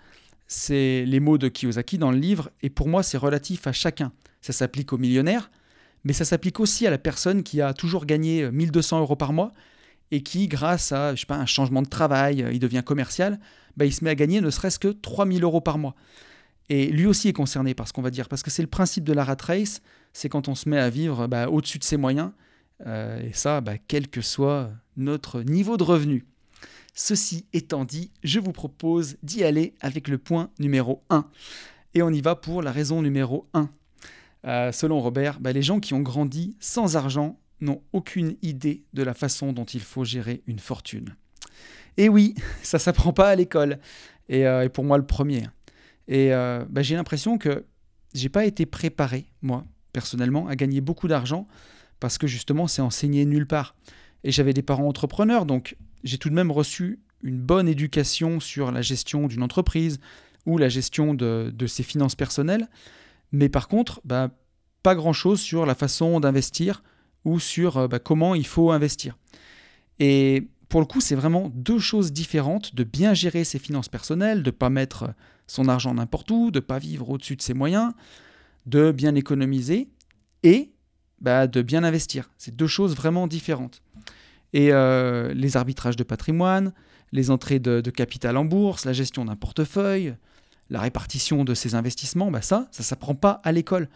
c'est les mots de Kiyosaki dans le livre, et pour moi c'est relatif à chacun. Ça s'applique aux millionnaires, mais ça s'applique aussi à la personne qui a toujours gagné 1200 euros par mois et qui, grâce à je sais pas, un changement de travail, il devient commercial, bah, il se met à gagner ne serait-ce que 3000 euros par mois. Et lui aussi est concerné par ce qu'on va dire, parce que c'est le principe de la rat race, c'est quand on se met à vivre bah, au-dessus de ses moyens, euh, et ça, bah, quel que soit notre niveau de revenu. Ceci étant dit, je vous propose d'y aller avec le point numéro 1. Et on y va pour la raison numéro 1. Euh, selon Robert, bah, les gens qui ont grandi sans argent n'ont aucune idée de la façon dont il faut gérer une fortune. Et oui, <laughs> ça s'apprend pas à l'école. Et, euh, pour moi, le premier. Et euh, bah, j'ai l'impression que j'ai pas été préparé, moi, personnellement, à gagner beaucoup d'argent parce que justement, c'est enseigné nulle part. Et j'avais des parents entrepreneurs, donc j'ai tout de même reçu une bonne éducation sur la gestion d'une entreprise ou la gestion de, ses finances personnelles, mais par contre, bah, pas grand-chose sur la façon d'investir ou sur euh, bah, comment il faut investir. Et pour le coup, c'est vraiment deux choses différentes de bien gérer ses finances personnelles, de ne pas mettre son argent n'importe où, de ne pas vivre au-dessus de ses moyens, de bien économiser et bah, de bien investir. C'est deux choses vraiment différentes et euh, les arbitrages de patrimoine, les entrées de, capital en bourse, la gestion d'un portefeuille, la répartition de ses investissements, bah ça, ça ne s'apprend pas à l'école.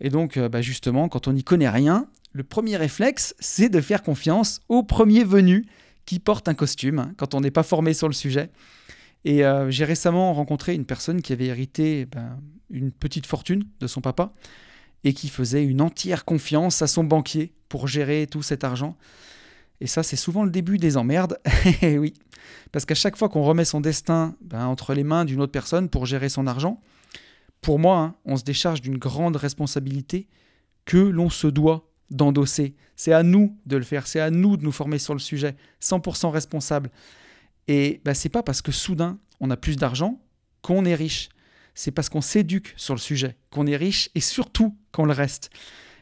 Et donc, euh, bah justement, quand on n'y connaît rien, le premier réflexe, c'est de faire confiance au premier venu qui porte un costume, hein, quand on n'est pas formé sur le sujet. Et euh, j'ai récemment rencontré une personne qui avait hérité ben, une petite fortune de son papa et qui faisait une entière confiance à son banquier pour gérer tout cet argent. Et ça, c'est souvent le début des emmerdes. <laughs> Eh oui, parce qu'à chaque fois qu'on remet son destin ben, entre les mains d'une autre personne pour gérer son argent, pour moi, hein, on se décharge d'une grande responsabilité que l'on se doit d'endosser. C'est à nous de le faire, c'est à nous de nous former sur le sujet, 100% responsable. Et ben, c'est pas parce que soudain on a plus d'argent qu'on est riche. C'est parce qu'on s'éduque sur le sujet qu'on est riche et surtout qu'on le reste.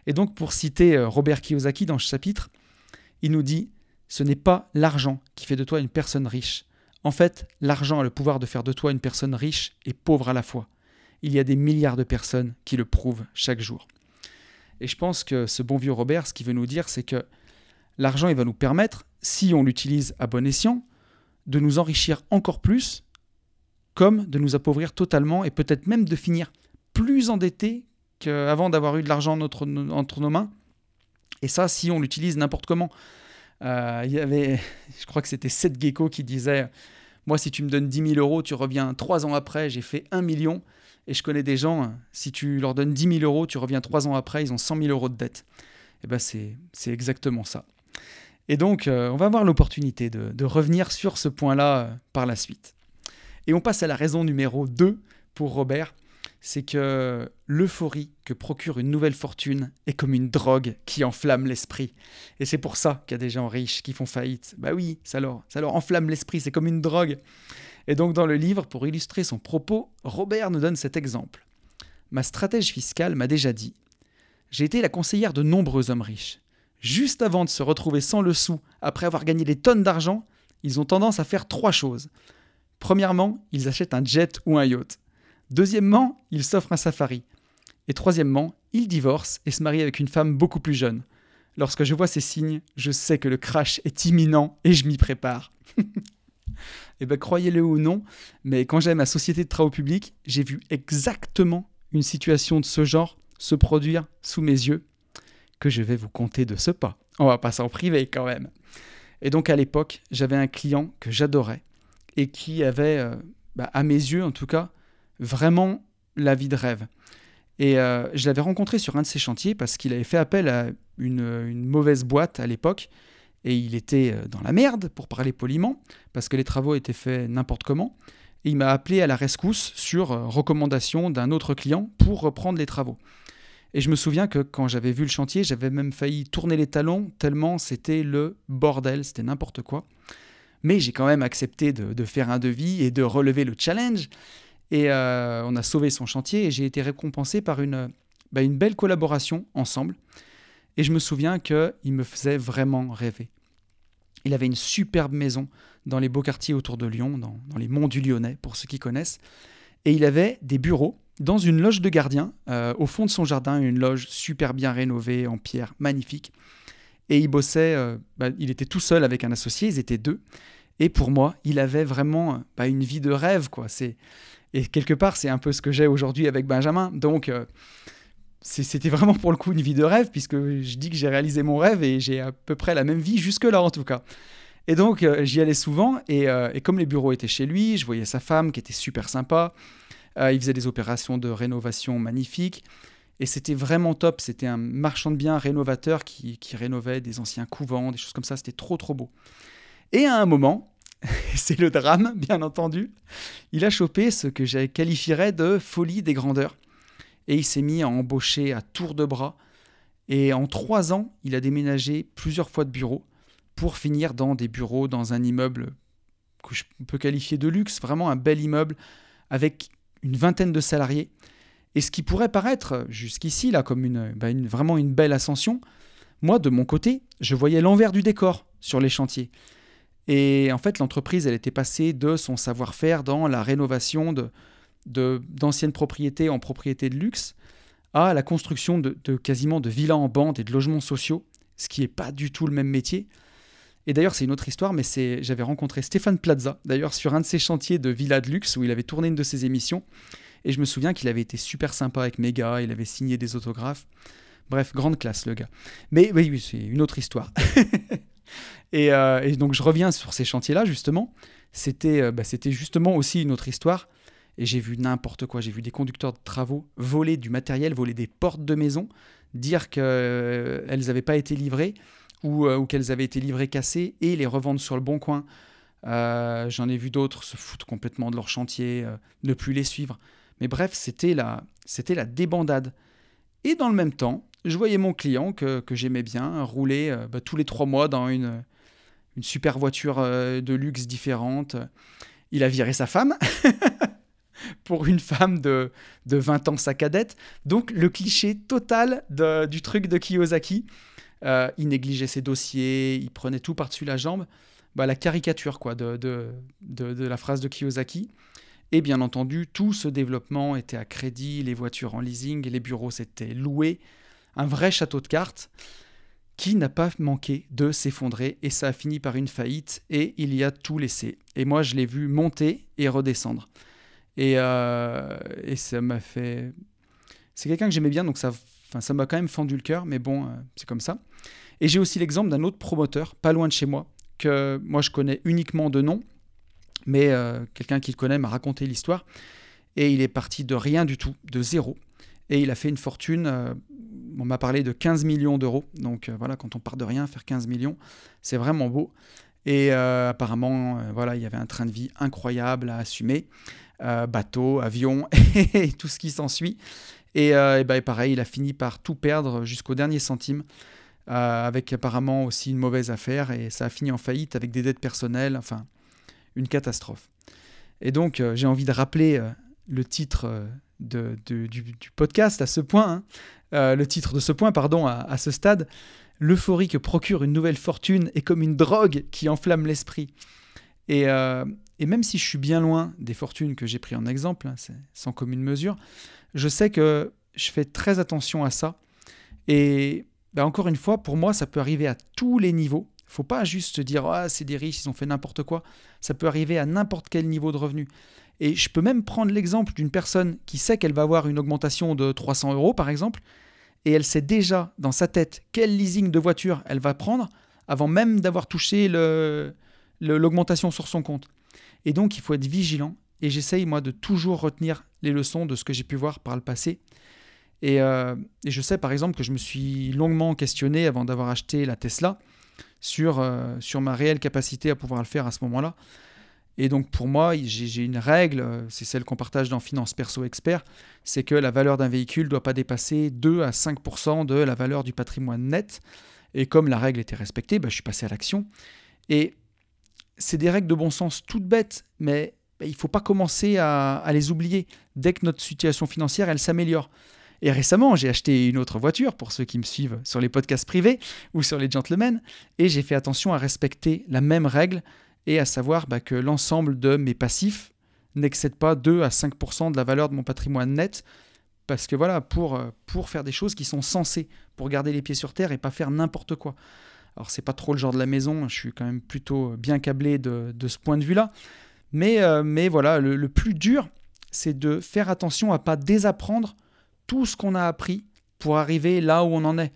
Et donc, pour citer euh, Robert Kiyosaki dans ce chapitre, il nous dit ce n'est pas l'argent qui fait de toi une personne riche. En fait, l'argent a le pouvoir de faire de toi une personne riche et pauvre à la fois. Il y a des milliards de personnes qui le prouvent chaque jour. Et je pense que ce bon vieux Robert, ce qu'il veut nous dire, c'est que l'argent, il va nous permettre, si on l'utilise à bon escient, de nous enrichir encore plus, comme de nous appauvrir totalement et peut-être même de finir plus endettés qu'avant d'avoir eu de l'argent entre nos mains et ça, si on l'utilise n'importe comment. Euh, il y avait, <laughs> je crois que c'était Seth Gecko qui disait Moi, si tu me donnes 10 000 euros, tu reviens trois ans après, j'ai fait 1 million. Et je connais des gens, si tu leur donnes 10 000 euros, tu reviens trois ans après, ils ont 100 000 euros de dette. Et ben c'est exactement ça. Et donc, on va avoir l'opportunité de, de, revenir sur ce point-là par la suite. Et on passe à la raison numéro 2 pour Robert, c'est que l'euphorie que procure une nouvelle fortune est comme une drogue qui enflamme l'esprit. Et c'est pour ça qu'il y a des gens riches qui font faillite. Bah oui, ça leur, ça leur enflamme l'esprit, c'est comme une drogue. Et donc dans le livre, pour illustrer son propos, Robert nous donne cet exemple. Ma stratège fiscale m'a déjà dit, j'ai été la conseillère de nombreux hommes riches. Juste avant de se retrouver sans le sou, après avoir gagné des tonnes d'argent, ils ont tendance à faire trois choses. Premièrement, ils achètent un jet ou un yacht. Deuxièmement, il s'offre un safari. Et troisièmement, il divorce et se marie avec une femme beaucoup plus jeune. Lorsque je vois ces signes, je sais que le crash est imminent et je m'y prépare. <laughs> Eh bien, croyez-le ou non, mais quand j'aime ma société de travaux publics, j'ai vu exactement une situation de ce genre se produire sous mes yeux, que je vais vous conter de ce pas. On va pas s'en priver quand même. Et donc à l'époque, j'avais un client que j'adorais et qui avait, euh, bah, à mes yeux en tout cas, vraiment la vie de rêve. Et euh, je l'avais rencontré sur un de ses chantiers parce qu'il avait fait appel à une, mauvaise boîte à l'époque et il était euh, dans la merde, pour parler poliment, parce que les travaux étaient faits n'importe comment. Et il m'a appelé à la rescousse sur euh, recommandation d'un autre client pour reprendre les travaux. Et je me souviens que quand j'avais vu le chantier, j'avais même failli tourner les talons tellement c'était le bordel, c'était n'importe quoi. Mais j'ai quand même accepté de, de, faire un devis et de relever le challenge. Et euh, on a sauvé son chantier et j'ai été récompensé par une, bah, une belle collaboration ensemble. Et je me souviens qu'il me faisait vraiment rêver. Il avait une superbe maison dans les beaux quartiers autour de Lyon, dans, les monts du Lyonnais, pour ceux qui connaissent. Et il avait des bureaux dans une loge de gardien, euh, au fond de son jardin, une loge super bien rénovée, en pierre, magnifique. Et il bossait, euh, bah, il était tout seul avec un associé, ils étaient deux. Et pour moi, il avait vraiment bah, une vie de rêve. quoi. C'est et quelque part, c'est un peu ce que j'ai aujourd'hui avec Benjamin. Donc, euh, c'était vraiment pour le coup une vie de rêve, puisque je dis que j'ai réalisé mon rêve et j'ai à peu près la même vie jusque-là en tout cas. Et donc, euh, j'y allais souvent, euh, et, comme les bureaux étaient chez lui, je voyais sa femme qui était super sympa. il faisait des opérations de rénovation magnifiques. Et c'était vraiment top. C'était un marchand de biens rénovateur qui, qui rénovait des anciens couvents, des choses comme ça. C'était trop, trop beau. Et à un moment, <laughs> c'est le drame, bien entendu. Il a chopé ce que je qualifierais de folie des grandeurs. Et il s'est mis à embaucher à tour de bras. Et en trois ans, il a déménagé plusieurs fois de bureaux pour finir dans des bureaux dans un immeuble que je peux qualifier de luxe, vraiment un bel immeuble avec une vingtaine de salariés. Et ce qui pourrait paraître jusqu'ici là comme une, bah, vraiment une belle ascension, moi de mon côté, je voyais l'envers du décor sur les chantiers. Et en fait, l'entreprise, elle était passée de son savoir-faire dans la rénovation de, d'anciennes propriétés en propriétés de luxe à la construction de, quasiment de villas en bande et de logements sociaux, ce qui n'est pas du tout le même métier. Et d'ailleurs, c'est une autre histoire, mais c'est, j'avais rencontré Stéphane Plaza, d'ailleurs, sur un de ses chantiers de villas de luxe où il avait tourné une de ses émissions. Et je me souviens qu'il avait été super sympa avec mes gars, il avait signé des autographes. Bref, grande classe, le gars. Mais oui, oui c'est une autre histoire. <laughs> Euh, et, donc je reviens sur ces chantiers-là, justement. C'était euh, bah, justement aussi une autre histoire. Et j'ai vu n'importe quoi. J'ai vu des conducteurs de travaux voler du matériel, voler des portes de maison, dire qu'elles euh, n'avaient pas été livrées ou, ou qu'elles avaient été livrées cassées et les revendre sur le bon coin. J'en ai vu d'autres se foutre complètement de leur chantier, ne plus les suivre. Mais bref, c'était la, la débandade. Et dans le même temps, je voyais mon client que, j'aimais bien rouler euh, bah, tous les trois mois dans une, super voiture euh, de luxe différente. Il a viré sa femme <laughs> pour une femme de, de 20 ans, sa cadette. Donc le cliché total du truc de Kiyosaki. Euh, il négligeait ses dossiers, il prenait tout par-dessus la jambe. Bah, la caricature de, de, la phrase de Kiyosaki. Et bien entendu, tout ce développement était à crédit, les voitures en leasing, les bureaux s'étaient loués un vrai château de cartes qui n'a pas manqué de s'effondrer et ça a fini par une faillite et il y a tout laissé. Et moi, je l'ai vu monter et redescendre. Et, euh, ça m'a fait... C'est quelqu'un que j'aimais bien, donc ça enfin, ça m'a quand même fendu le cœur, mais bon, euh, c'est comme ça. Et j'ai aussi l'exemple d'un autre promoteur, pas loin de chez moi, que moi je connais uniquement de nom, mais euh, quelqu'un qui le connaît m'a raconté l'histoire. Et il est parti de rien du tout, de zéro. Et il a fait une fortune. Euh, on m'a parlé de 15 millions d'euros. Donc voilà, quand on part de rien, faire 15 millions, c'est vraiment beau. Et apparemment, voilà, il y avait un train de vie incroyable à assumer. bateau, avion <laughs> et tout ce qui s'ensuit. Et, et ben, pareil, il a fini par tout perdre jusqu'au dernier centime. avec apparemment aussi une mauvaise affaire et ça a fini en faillite avec des dettes personnelles, enfin une catastrophe. Et donc j'ai envie de rappeler le titre de, du, podcast à ce point, hein. euh, le titre de ce point, pardon, à, ce stade, l'euphorie que procure une nouvelle fortune est comme une drogue qui enflamme l'esprit. Et, euh, même si je suis bien loin des fortunes que j'ai pris en exemple, hein, sans commune mesure, je sais que je fais très attention à ça. Et bah, encore une fois, pour moi, ça peut arriver à tous les niveaux. Il faut pas juste dire ah c'est des riches, ils ont fait n'importe quoi. Ça peut arriver à n'importe quel niveau de revenu. Et je peux même prendre l'exemple d'une personne qui sait qu'elle va avoir une augmentation de 300 euros, par exemple, et elle sait déjà dans sa tête quel leasing de voiture elle va prendre avant même d'avoir touché l'augmentation sur son compte. Et donc, il faut être vigilant. Et j'essaye, moi, de toujours retenir les leçons de ce que j'ai pu voir par le passé. Et, euh, je sais, par exemple, que je me suis longuement questionné avant d'avoir acheté la Tesla sur, euh, sur ma réelle capacité à pouvoir le faire à ce moment-là. Et donc pour moi, j'ai une règle, c'est celle qu'on partage dans Finance Perso Expert, c'est que la valeur d'un véhicule ne doit pas dépasser 2 à 5% de la valeur du patrimoine net. Et comme la règle était respectée, bah, je suis passé à l'action. Et c'est des règles de bon sens toutes bêtes, mais bah, il ne faut pas commencer à, les oublier dès que notre situation financière, elle s'améliore. Et récemment, j'ai acheté une autre voiture, pour ceux qui me suivent sur les podcasts privés ou sur les gentlemen, et j'ai fait attention à respecter la même règle et à savoir bah, que l'ensemble de mes passifs n'excède pas 2 à 5% de la valeur de mon patrimoine net, parce que voilà, pour, euh, pour faire des choses qui sont censées, pour garder les pieds sur terre et pas faire n'importe quoi. Alors c'est pas trop le genre de la maison, je suis quand même plutôt bien câblé de, de ce point de vue-là, mais, euh, mais voilà, le, plus dur, c'est de faire attention à pas désapprendre tout ce qu'on a appris pour arriver là où on en est.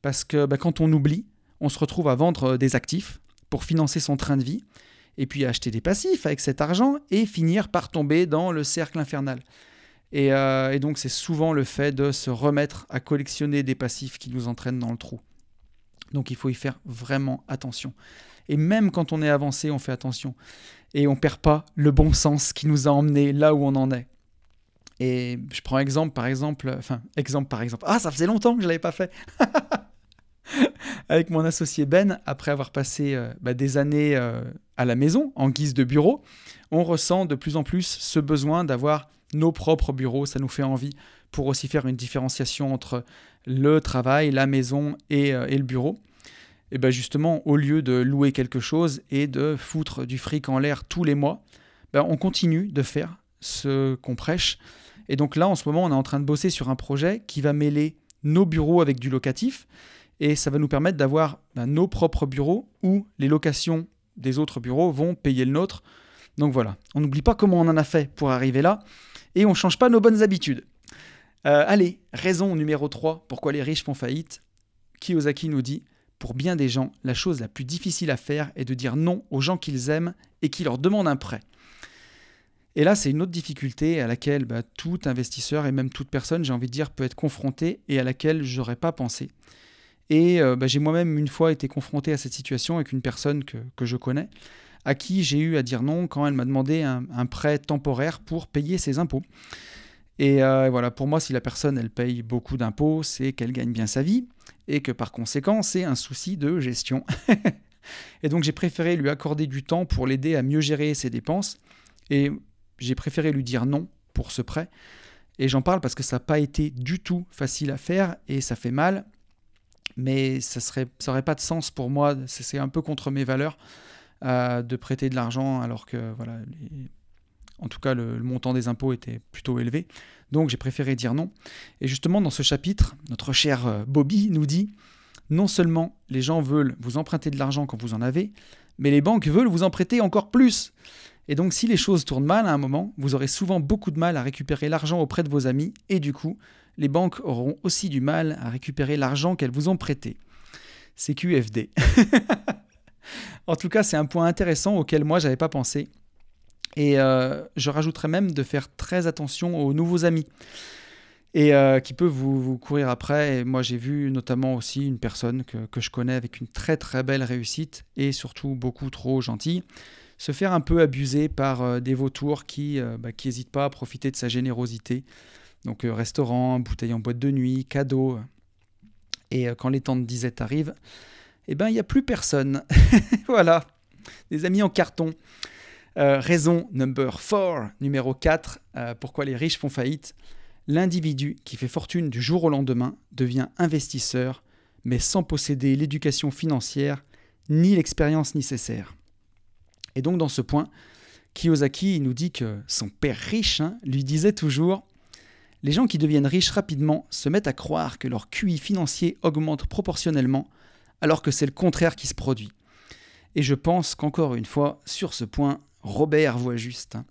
Parce que bah, quand on oublie, on se retrouve à vendre euh, des actifs pour financer son train de vie, et puis acheter des passifs avec cet argent et finir par tomber dans le cercle infernal. Et, euh, donc c'est souvent le fait de se remettre à collectionner des passifs qui nous entraînent dans le trou. Donc il faut y faire vraiment attention. Et même quand on est avancé, on fait attention. Et on perd pas le bon sens qui nous a emmenés là où on en est. Et je prends exemple par exemple, enfin exemple par exemple. Ah, ça faisait longtemps que je l'avais pas fait. <laughs> avec mon associé Ben, après avoir passé euh, bah, des années euh, à la maison en guise de bureau, on ressent de plus en plus ce besoin d'avoir nos propres bureaux. Ça nous fait envie pour aussi faire une différenciation entre le travail, la maison et, euh, le bureau. Et bien justement, au lieu de louer quelque chose et de foutre du fric en l'air tous les mois, ben, on continue de faire ce qu'on prêche. Et donc là, en ce moment, on est en train de bosser sur un projet qui va mêler nos bureaux avec du locatif et ça va nous permettre d'avoir ben, nos propres bureaux où les locations des autres bureaux vont payer le nôtre. Donc voilà, on n'oublie pas comment on en a fait pour arriver là et on ne change pas nos bonnes habitudes. Euh, allez, raison numéro 3, pourquoi les riches font faillite. Kiyosaki nous dit Pour bien des gens, la chose la plus difficile à faire est de dire non aux gens qu'ils aiment et qui leur demandent un prêt. Et là, c'est une autre difficulté à laquelle bah, tout investisseur et même toute personne, j'ai envie de dire, peut être confronté et à laquelle je n'aurais pas pensé. Et euh, bah, j'ai moi-même une fois été confronté à cette situation avec une personne que, je connais, à qui j'ai eu à dire non quand elle m'a demandé un, prêt temporaire pour payer ses impôts. Et euh, voilà, pour moi, si la personne elle paye beaucoup d'impôts, c'est qu'elle gagne bien sa vie et que par conséquent, c'est un souci de gestion. <laughs> et donc j'ai préféré lui accorder du temps pour l'aider à mieux gérer ses dépenses et j'ai préféré lui dire non pour ce prêt. Et j'en parle parce que ça n'a pas été du tout facile à faire et ça fait mal mais ça serait, pas de sens pour moi. C'est un peu contre mes valeurs euh, de prêter de l'argent alors que voilà, en tout cas le, montant des impôts était plutôt élevé. Donc j'ai préféré dire non. Et justement dans ce chapitre, notre cher euh, Bobby nous dit non seulement les gens veulent vous emprunter de l'argent quand vous en avez, mais les banques veulent vous en prêter encore plus. Et donc si les choses tournent mal à un moment, vous aurez souvent beaucoup de mal à récupérer l'argent auprès de vos amis et du coup, les banques auront aussi du mal à récupérer l'argent qu'elles vous ont prêté. C'est QFD. <laughs> en tout cas, c'est un point intéressant auquel moi, j'avais pas pensé. Et euh, je rajouterais même de faire très attention aux nouveaux amis. et euh, qui peut vous, courir après. Et moi, j'ai vu notamment aussi une personne que, que, je connais avec une très très belle réussite et surtout beaucoup trop gentille, se faire un peu abuser par euh, des vautours qui n'hésitent bah, pas à profiter de sa générosité. Donc restaurant, bouteille en boîte de nuit, cadeaux. Et quand les temps de disette arrivent, eh ben il n'y a plus personne. <laughs> voilà, des amis en carton. Euh, raison number 4, numéro 4, euh, pourquoi les riches font faillite. L'individu qui fait fortune du jour au lendemain devient investisseur, mais sans posséder l'éducation financière ni l'expérience nécessaire. Et donc dans ce point, Kiyosaki nous dit que son père riche hein, lui disait toujours Les gens qui deviennent riches rapidement se mettent à croire que leur QI financier augmente proportionnellement, alors que c'est le contraire qui se produit. Et je pense qu'encore une fois, sur ce point, Robert voit juste. Hein.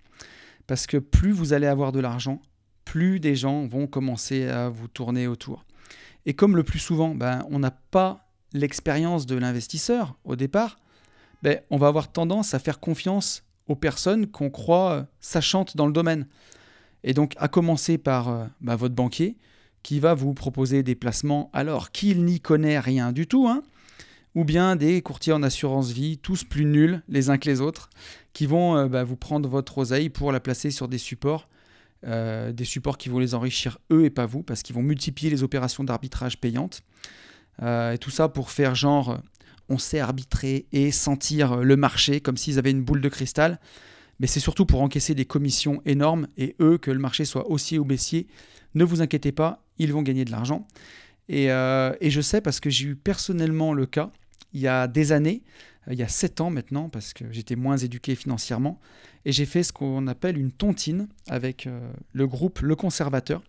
Parce que plus vous allez avoir de l'argent, plus des gens vont commencer à vous tourner autour. Et comme le plus souvent, ben, on n'a pas l'expérience de l'investisseur au départ, ben, on va avoir tendance à faire confiance aux personnes qu'on croit sachantes dans le domaine. Et donc à commencer par euh, ben, votre banquier qui va vous proposer des placements alors qu'il n'y connaît rien du tout. Hein ou bien des courtiers en assurance vie, tous plus nuls les uns que les autres, qui vont euh, bah, vous prendre votre oseille pour la placer sur des supports, euh, des supports qui vont les enrichir eux et pas vous, parce qu'ils vont multiplier les opérations d'arbitrage payantes. Et tout ça pour faire genre, on sait arbitrer et sentir le marché comme s'ils avaient une boule de cristal. Mais c'est surtout pour encaisser des commissions énormes et eux, que le marché soit haussier ou baissier. Ne vous inquiétez pas, ils vont gagner de l'argent. Et, et, je sais parce que j'ai eu personnellement le cas il y a des années, euh, il y a sept ans maintenant, parce que j'étais moins éduqué financièrement, et j'ai fait ce qu'on appelle une tontine avec euh, le groupe Le Conservateur.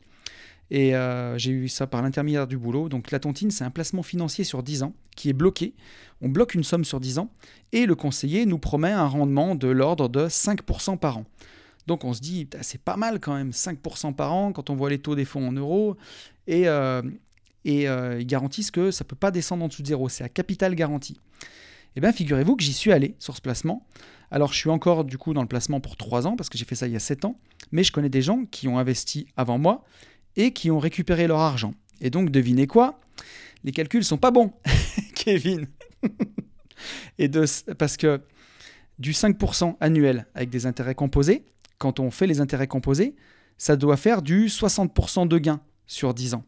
Et euh, j'ai eu ça par l'intermédiaire du boulot. Donc la tontine, c'est un placement financier sur 10 ans qui est bloqué. On bloque une somme sur 10 ans et le conseiller nous promet un rendement de l'ordre de 5% par an. Donc on se dit, c'est pas mal quand même, 5% par an quand on voit les taux des fonds en euros. Et, et euh, ils garantissent que ça ne peut pas descendre en dessous de zéro, c'est à capital garanti. Eh bien, figurez-vous que j'y suis allé sur ce placement. Alors, je suis encore du coup dans le placement pour 3 ans, parce que j'ai fait ça il y a 7 ans, mais je connais des gens qui ont investi avant moi et qui ont récupéré leur argent. Et donc, devinez quoi? Les calculs sont pas bons, <laughs> Kevin. <laughs> et parce que du 5% annuel avec des intérêts composés, quand on fait les intérêts composés, ça doit faire du 60% de gain sur 10 ans.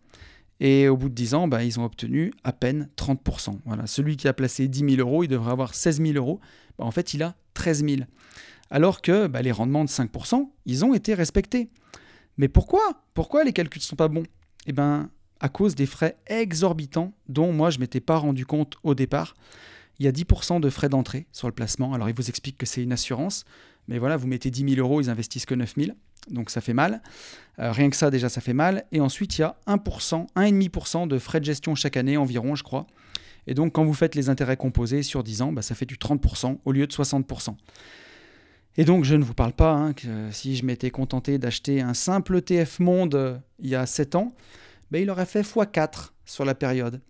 Et au bout de 10 ans, bah, ils ont obtenu à peine 30%. Voilà. Celui qui a placé 10 000 euros, il devrait avoir 16 000 euros. Bah, en fait, il a 13 000. Alors que bah, les rendements de 5%, ils ont été respectés. Mais pourquoi? Pourquoi les calculs ne sont pas bons? Eh bien, à cause des frais exorbitants dont moi, je ne m'étais pas rendu compte au départ. Il y a 10% de frais d'entrée sur le placement. Alors, ils vous expliquent que c'est une assurance. Mais voilà, vous mettez 10 000 euros, ils investissent que 9 000 donc ça fait mal. Euh, rien que ça, déjà, ça fait mal. Et ensuite, il y a 1%, 1,5% de frais de gestion chaque année environ, je crois. Et donc, quand vous faites les intérêts composés sur 10 ans, bah, ça fait du 30% au lieu de 60%. Et donc, je ne vous parle pas hein, que si je m'étais contenté d'acheter un simple TF Monde euh, il y a 7 ans, bah, il aurait fait x4 sur la période.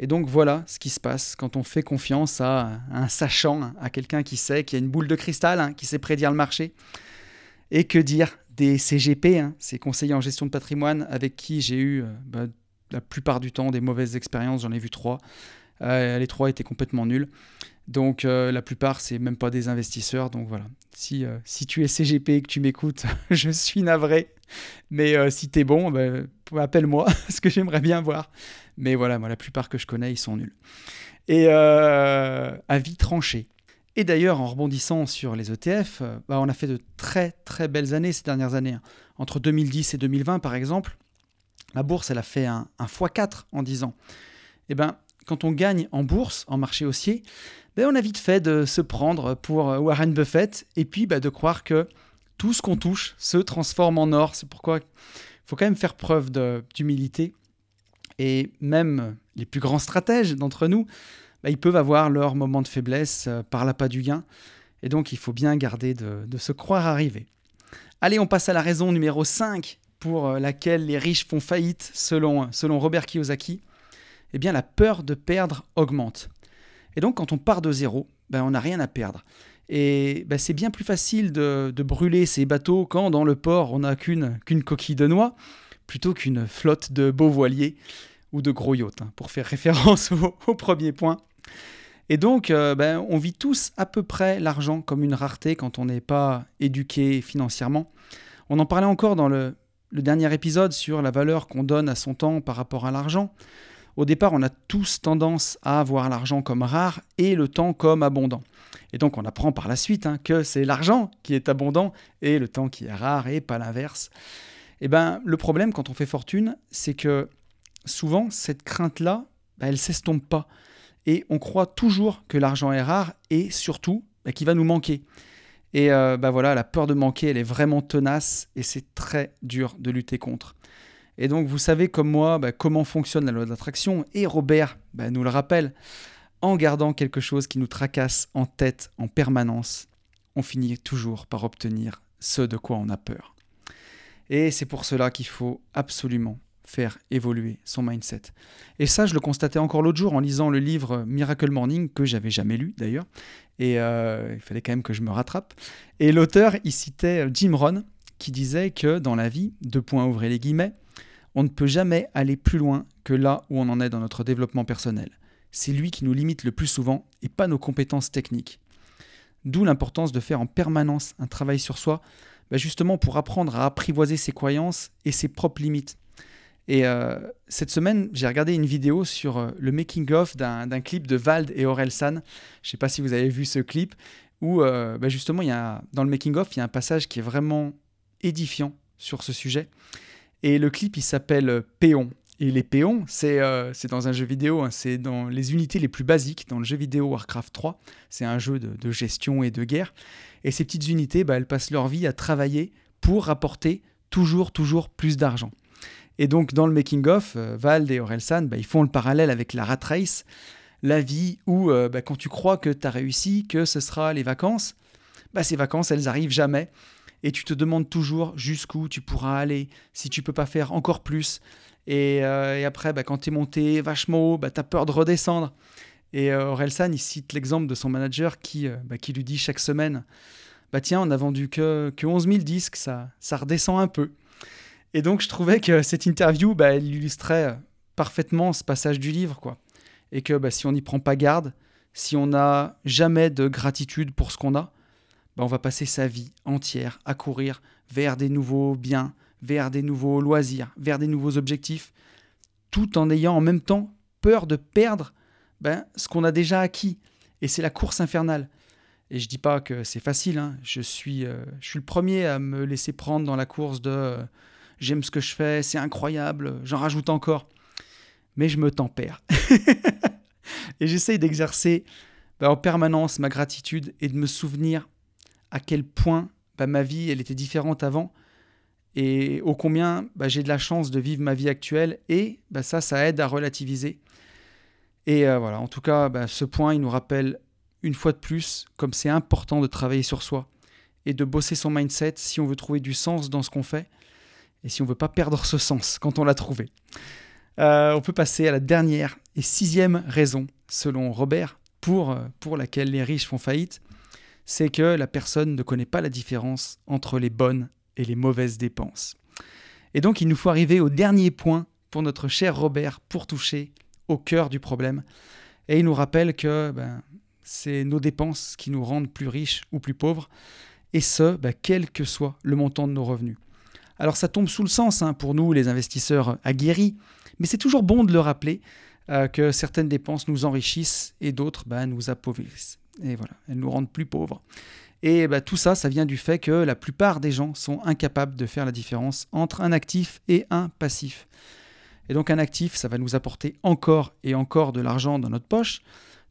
Et donc voilà ce qui se passe quand on fait confiance à un sachant, à quelqu'un qui sait, qui a une boule de cristal, hein, qui sait prédire le marché. Et que dire des CGP, hein, ces conseillers en gestion de patrimoine, avec qui j'ai eu euh, bah, la plupart du temps des mauvaises expériences. J'en ai vu trois. Euh, les trois étaient complètement nuls. Donc euh, la plupart, c'est même pas des investisseurs. Donc voilà. Si, si tu es CGP et que tu m'écoutes, <laughs> je suis navré. Mais si tu es bon, bah, appelle-moi, <laughs> parce que j'aimerais bien voir. Mais voilà, moi, la plupart que je connais, ils sont nuls. Et avis tranché. Et d'ailleurs, en rebondissant sur les ETF, euh, bah, on a fait de très très belles années ces dernières années. Hein. Entre 2010 et 2020, par exemple, la bourse, elle a fait un, x4 en 10 ans. Et eh ben, quand on gagne en bourse, en marché haussier, ben, on a vite fait de se prendre pour euh, Warren Buffett et puis bah, de croire que tout ce qu'on touche se transforme en or. C'est pourquoi il faut quand même faire preuve d'humilité. Et même les plus grands stratèges d'entre nous, bah, ils peuvent avoir leur moment de faiblesse euh, par l'appât du gain. Et donc, il faut bien garder de, se croire arrivé. Allez, on passe à la raison numéro 5 pour euh, laquelle les riches font faillite, selon, selon Robert Kiyosaki. Eh bien, la peur de perdre augmente. Et donc, quand on part de zéro, ben, on n'a rien à perdre. Et ben, c'est bien plus facile de, brûler ces bateaux quand dans le port, on n'a qu'une coquille de noix plutôt qu'une flotte de beaux voiliers ou de gros yachts, hein, pour faire <laughs> référence au, premier point. Et donc, euh, ben, on vit tous à peu près l'argent comme une rareté quand on n'est pas éduqué financièrement. On en parlait encore dans le dernier épisode sur la valeur qu'on donne à son temps par rapport à l'argent. Au départ, on a tous tendance à voir l'argent comme rare et le temps comme abondant. Et donc on apprend par la suite hein, que c'est l'argent qui est abondant et le temps qui est rare et pas l'inverse. Et eh ben le problème quand on fait fortune, c'est que souvent cette crainte-là, ben, elle s'estompe pas. Et on croit toujours que l'argent est rare et surtout ben, qu'il va nous manquer. Et euh, ben voilà, la peur de manquer, elle est vraiment tenace et c'est très dur de lutter contre. Et donc vous savez comme moi comment fonctionne la loi d'attraction et Robert nous le rappelle en gardant quelque chose qui nous tracasse en tête en permanence, on finit toujours par obtenir ce de quoi on a peur. Et c'est pour cela qu'il faut absolument faire évoluer son mindset. Et ça, je le constatais encore l'autre jour en lisant le livre Miracle Morning, que j'avais jamais lu d'ailleurs, et euh, il fallait quand même que je me rattrape. Et l'auteur, il citait Jim Rohn, qui disait que dans la vie, deux points ouvrez les guillemets, on ne peut jamais aller plus loin que là où on en est dans notre développement personnel c'est lui qui nous limite le plus souvent et pas nos compétences techniques. D'où l'importance de faire en permanence un travail sur soi, bah, justement pour apprendre à apprivoiser ses croyances et ses propres limites. Et euh, cette semaine, j'ai regardé une vidéo sur euh, le making-of d'un clip de Vald et Aurel San. Je ne sais pas si vous avez vu ce clip, où euh, bah, justement, y a, dans le making-of, il y a un passage qui est vraiment édifiant sur ce sujet. Et le clip, il s'appelle Péon. Et les péons, euh, c'est dans un jeu vidéo, hein, c'est dans les unités les plus basiques, dans le jeu vidéo Warcraft 3. C'est un jeu de, gestion et de guerre. Et ces petites unités, bah, elles passent leur vie à travailler pour rapporter toujours, toujours plus d'argent. Et donc, dans le making-of, euh, Vald et Orelsan, bah, ils font le parallèle avec la rat race, la vie où, euh, bah, quand tu crois que tu as réussi, que ce sera les vacances, bah, ces vacances, elles arrivent jamais. Et tu te demandes toujours jusqu'où tu pourras aller, si tu peux pas faire encore plus. Euh, et, après, bah, quand tu es monté vachement haut, bah, tu as peur de redescendre. Et euh, Orelsan, il cite l'exemple de son manager qui, euh, bah, lui dit chaque semaine bah tiens, on a vendu que, que 11 000 disques, ça, ça redescend un peu. Et donc, je trouvais que cette interview, elle illustrait parfaitement ce passage du livre. quoi. Et que si on n'y prend pas garde, si on n'a jamais de gratitude pour ce qu'on a, bah, on va passer sa vie entière à courir vers des nouveaux biens, vers des nouveaux loisirs, vers des nouveaux objectifs, tout en ayant en même temps peur de perdre ben, ce qu'on a déjà acquis. Et c'est la course infernale. Et je dis pas que c'est facile, hein. je, suis, euh, je suis le premier à me laisser prendre dans la course de euh, j'aime ce que je fais, c'est incroyable, j'en rajoute encore. Mais je me tempère. <laughs> et j'essaye d'exercer ben, en permanence ma gratitude et de me souvenir à quel point ben, ma vie elle était différente avant et ô combien bah, j'ai de la chance de vivre ma vie actuelle et bah, ça, ça aide à relativiser. Et euh, voilà, en tout cas, bah, ce point, il nous rappelle une fois de plus comme c'est important de travailler sur soi et de bosser son mindset si on veut trouver du sens dans ce qu'on fait et si on veut pas perdre ce sens quand on l'a trouvé. Euh, on peut passer à la dernière et sixième raison, selon Robert, pour, euh, pour laquelle les riches font faillite, c'est que la personne ne connaît pas la différence entre les bonnes et les mauvaises dépenses. Et donc il nous faut arriver au dernier point pour notre cher Robert pour toucher au cœur du problème. Et il nous rappelle que ben, c'est nos dépenses qui nous rendent plus riches ou plus pauvres, et ce, ben, quel que soit le montant de nos revenus. Alors ça tombe sous le sens hein, pour nous, les investisseurs aguerris, mais c'est toujours bon de le rappeler euh, que certaines dépenses nous enrichissent et d'autres ben, nous appauvrissent. Et voilà, elles nous rendent plus pauvres. Et bah, tout ça, ça vient du fait que la plupart des gens sont incapables de faire la différence entre un actif et un passif. Et donc un actif, ça va nous apporter encore et encore de l'argent dans notre poche,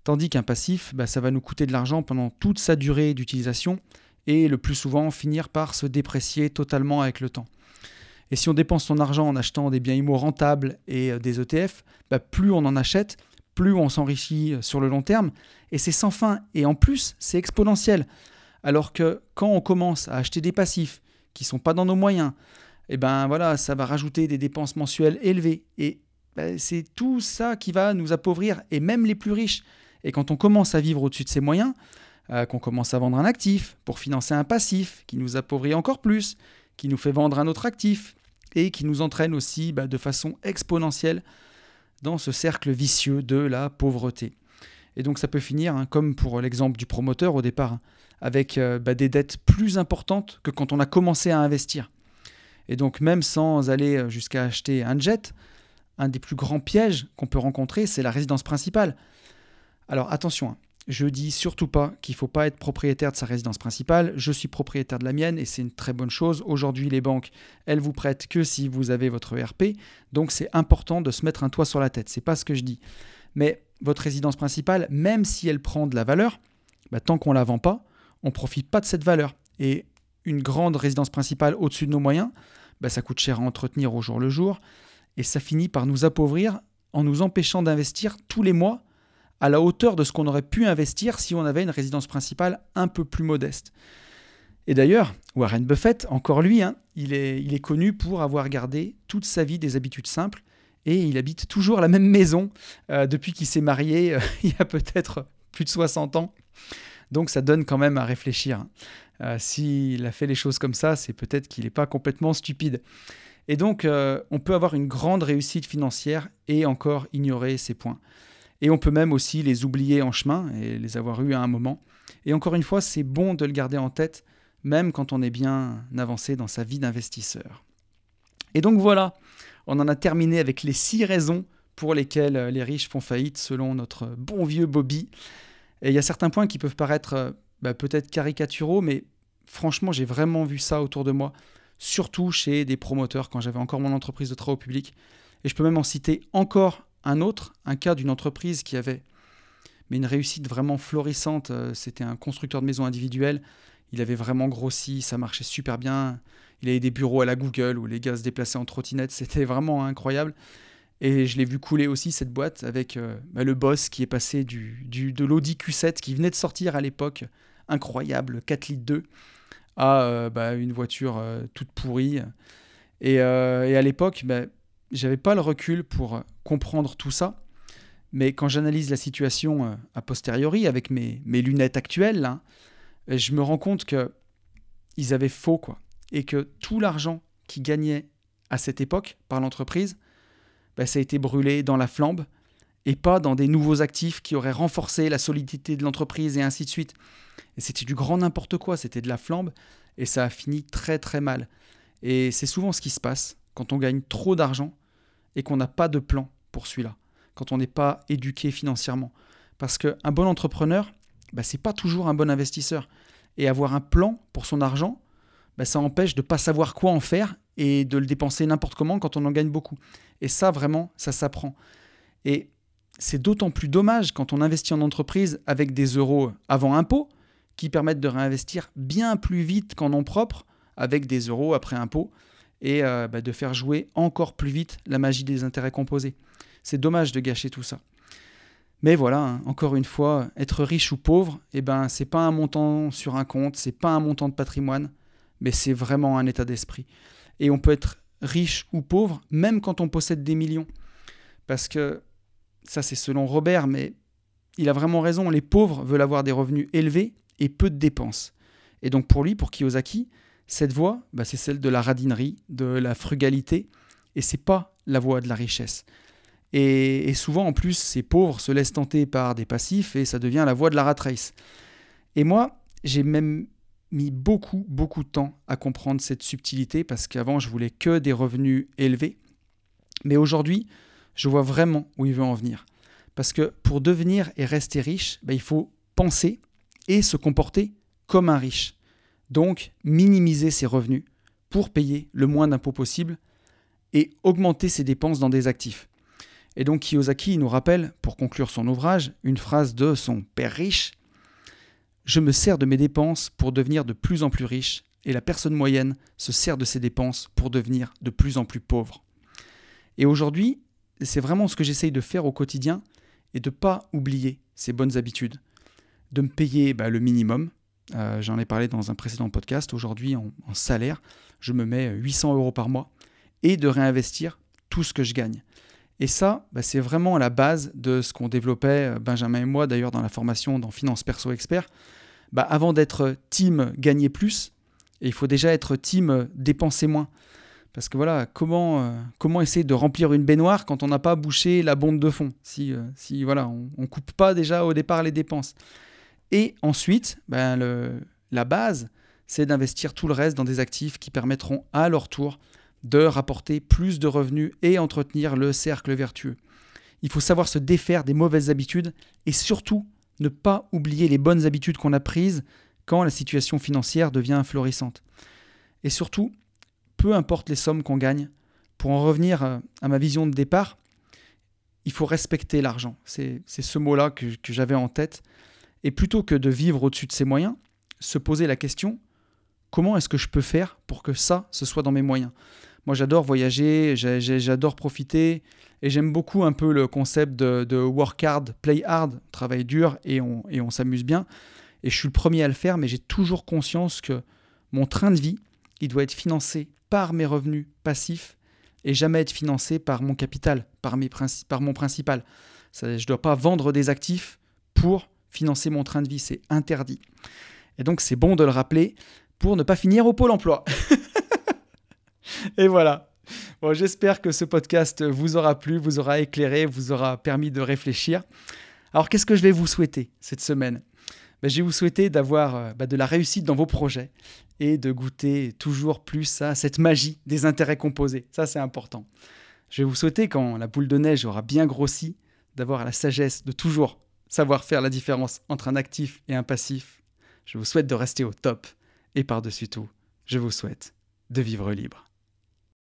tandis qu'un passif, bah, ça va nous coûter de l'argent pendant toute sa durée d'utilisation et le plus souvent finir par se déprécier totalement avec le temps. Et si on dépense son argent en achetant des biens immo rentables et euh, des ETF, bah, plus on en achète, plus on s'enrichit sur le long terme, et c'est sans fin. Et en plus, c'est exponentiel. Alors que quand on commence à acheter des passifs qui ne sont pas dans nos moyens, eh ben voilà, ça va rajouter des dépenses mensuelles élevées. Et ben, c'est tout ça qui va nous appauvrir, et même les plus riches. Et quand on commence à vivre au-dessus de ses moyens, euh, qu'on commence à vendre un actif pour financer un passif qui nous appauvrit encore plus, qui nous fait vendre un autre actif, et qui nous entraîne aussi bah, de façon exponentielle dans ce cercle vicieux de la pauvreté. Et donc ça peut finir, hein, comme pour l'exemple du promoteur au départ, avec euh, bah, des dettes plus importantes que quand on a commencé à investir. Et donc même sans aller jusqu'à acheter un jet, un des plus grands pièges qu'on peut rencontrer, c'est la résidence principale. Alors attention, hein, je dis surtout pas qu'il ne faut pas être propriétaire de sa résidence principale. Je suis propriétaire de la mienne et c'est une très bonne chose. Aujourd'hui, les banques, elles vous prêtent que si vous avez votre ERP. Donc c'est important de se mettre un toit sur la tête. C'est pas ce que je dis. Mais votre résidence principale, même si elle prend de la valeur, bah, tant qu'on ne la vend pas, on ne profite pas de cette valeur. Et une grande résidence principale au-dessus de nos moyens, bah, ça coûte cher à entretenir au jour le jour. Et ça finit par nous appauvrir en nous empêchant d'investir tous les mois à la hauteur de ce qu'on aurait pu investir si on avait une résidence principale un peu plus modeste. Et d'ailleurs, Warren Buffett, encore lui, hein, il, est, connu pour avoir gardé toute sa vie des habitudes simples et il habite toujours la même maison euh, depuis qu'il s'est marié euh, <laughs> il y a peut-être plus de 60 ans. Donc ça donne quand même à réfléchir. Hein. Euh, s'il a fait les choses comme ça, c'est peut-être qu'il n'est pas complètement stupide. Et donc on peut avoir une grande réussite financière et encore ignorer ses points. Et on peut même aussi les oublier en chemin et les avoir eus à un moment. Et encore une fois, c'est bon de le garder en tête, même quand on est bien avancé dans sa vie d'investisseur. Et donc voilà, on en a terminé avec les six raisons pour lesquelles les riches font faillite, selon notre bon vieux Bobby. Et il y a certains points qui peuvent paraître euh, bah, peut-être caricaturaux, mais franchement, j'ai vraiment vu ça autour de moi, surtout chez des promoteurs quand j'avais encore mon entreprise de travaux publics. Et je peux même en citer encore un autre, un cas d'une entreprise qui avait mais une réussite vraiment florissante. Euh, c'était un constructeur de maisons individuelles. Il avait vraiment grossi, ça marchait super bien. Il avait des bureaux à la Google où les gars se déplaçaient en trottinette. <laughs> C'était vraiment incroyable. Et je l'ai vu couler aussi cette boîte avec euh, bah, le boss qui est passé du, de l'Audi Q7 qui venait de sortir à l'époque, incroyable, 4 litres 2, à euh, bah, une voiture toute pourrie. Et, à l'époque, bah, j'avais pas le recul pour euh, comprendre tout ça. Mais quand j'analyse la situation euh, a posteriori avec mes, lunettes actuelles, euh, je me rends compte que ils avaient faux quoi, et que tout l'argent qui gagnait à cette époque par l'entreprise, bah, ça a été brûlé dans la flambe et pas dans des nouveaux actifs qui auraient renforcé la solidité de l'entreprise et ainsi de suite. C'était du grand n'importe quoi, c'était de la flambe et ça a fini très très mal. Et c'est souvent ce qui se passe quand on gagne trop d'argent et qu'on n'a pas de plan pour celui-là, quand on n'est pas éduqué financièrement. Parce qu'un bon entrepreneur, bah, ce n'est pas toujours un bon investisseur. Et avoir un plan pour son argent, bah, ça empêche de ne pas savoir quoi en faire et de le dépenser n'importe comment quand on en gagne beaucoup. Et ça, vraiment, ça s'apprend. Et c'est d'autant plus dommage quand on investit en entreprise avec des euros avant impôt qui permettent de réinvestir bien plus vite qu'en nom propre avec des euros après impôt et euh, bah, de faire jouer encore plus vite la magie des intérêts composés. C'est dommage de gâcher tout ça. Mais voilà, hein, encore une fois, être riche ou pauvre, eh ben, c'est pas un montant sur un compte, c'est pas un montant de patrimoine, mais c'est vraiment un état d'esprit. Et on peut être riche ou pauvre, même quand on possède des millions. Parce que ça, c'est selon Robert, mais il a vraiment raison. Les pauvres veulent avoir des revenus élevés et peu de dépenses. Et donc pour lui, pour Kiyosaki, cette voie, bah, c'est celle de la radinerie, de la frugalité, et c'est pas la voie de la richesse. Et, souvent, en plus, ces pauvres se laissent tenter par des passifs et ça devient la voie de la rat race. Et moi, j'ai même mis beaucoup, beaucoup de temps à comprendre cette subtilité parce qu'avant, je voulais que des revenus élevés. Mais aujourd'hui, je vois vraiment où il veut en venir. Parce que pour devenir et rester riche, bah, il faut penser et se comporter comme un riche. Donc, minimiser ses revenus pour payer le moins d'impôts possible et augmenter ses dépenses dans des actifs. Et donc Kiyosaki nous rappelle, pour conclure son ouvrage, une phrase de son père riche Je me sers de mes dépenses pour devenir de plus en plus riche, et la personne moyenne se sert de ses dépenses pour devenir de plus en plus pauvre. Et aujourd'hui, c'est vraiment ce que j'essaye de faire au quotidien et de ne pas oublier ces bonnes habitudes. De me payer bah, le minimum, euh, j'en ai parlé dans un précédent podcast. Aujourd'hui, en, salaire, je me mets 800 euros par mois et de réinvestir tout ce que je gagne. Et ça, bah, c'est vraiment la base de ce qu'on développait, euh, Benjamin et moi, d'ailleurs, dans la formation dans Finance Perso Expert. Bah, avant d'être team gagner plus, il faut déjà être team dépenser moins. Parce que voilà, comment, euh, comment essayer de remplir une baignoire quand on n'a pas bouché la bonde de fond Si, si voilà, on ne coupe pas déjà au départ les dépenses? Et ensuite, ben, la base, c'est d'investir tout le reste dans des actifs qui permettront à leur tour de rapporter plus de revenus et entretenir le cercle vertueux. Il faut savoir se défaire des mauvaises habitudes et surtout ne pas oublier les bonnes habitudes qu'on a prises quand la situation financière devient florissante. Et surtout, peu importe les sommes qu'on gagne, pour en revenir euh, à ma vision de départ, il faut respecter l'argent. C'est ce mot-là que, j'avais en tête. Et plutôt que de vivre au-dessus de ses moyens, se poser la question, comment est-ce que je peux faire pour que ça, ce soit dans mes moyens? Moi, j'adore voyager, j'adore profiter, et j'aime beaucoup un peu le concept de, work hard, play hard, travail dur, et on, et on s'amuse bien. Et je suis le premier à le faire, mais j'ai toujours conscience que mon train de vie, il doit être financé par mes revenus passifs et jamais être financé par mon capital, par, mes par mon principal. je ne dois pas vendre des actifs pour financer mon train de vie, c'est interdit. Et donc c'est bon de le rappeler pour ne pas finir au pôle emploi. <laughs> et voilà. Bon, J'espère que ce podcast vous aura plu, vous aura éclairé, vous aura permis de réfléchir. Alors qu'est-ce que je vais vous souhaiter cette semaine? Ben, Je vais vous souhaiter d'avoir euh, bah, de la réussite dans vos projets et de goûter toujours plus à cette magie des intérêts composés. Ça, c'est important. Je vais vous souhaiter, quand la boule de neige aura bien grossi, d'avoir la sagesse de toujours savoir faire la différence entre un actif et un passif. Je vous souhaite de rester au top. Et par-dessus tout, je vous souhaite de vivre libre.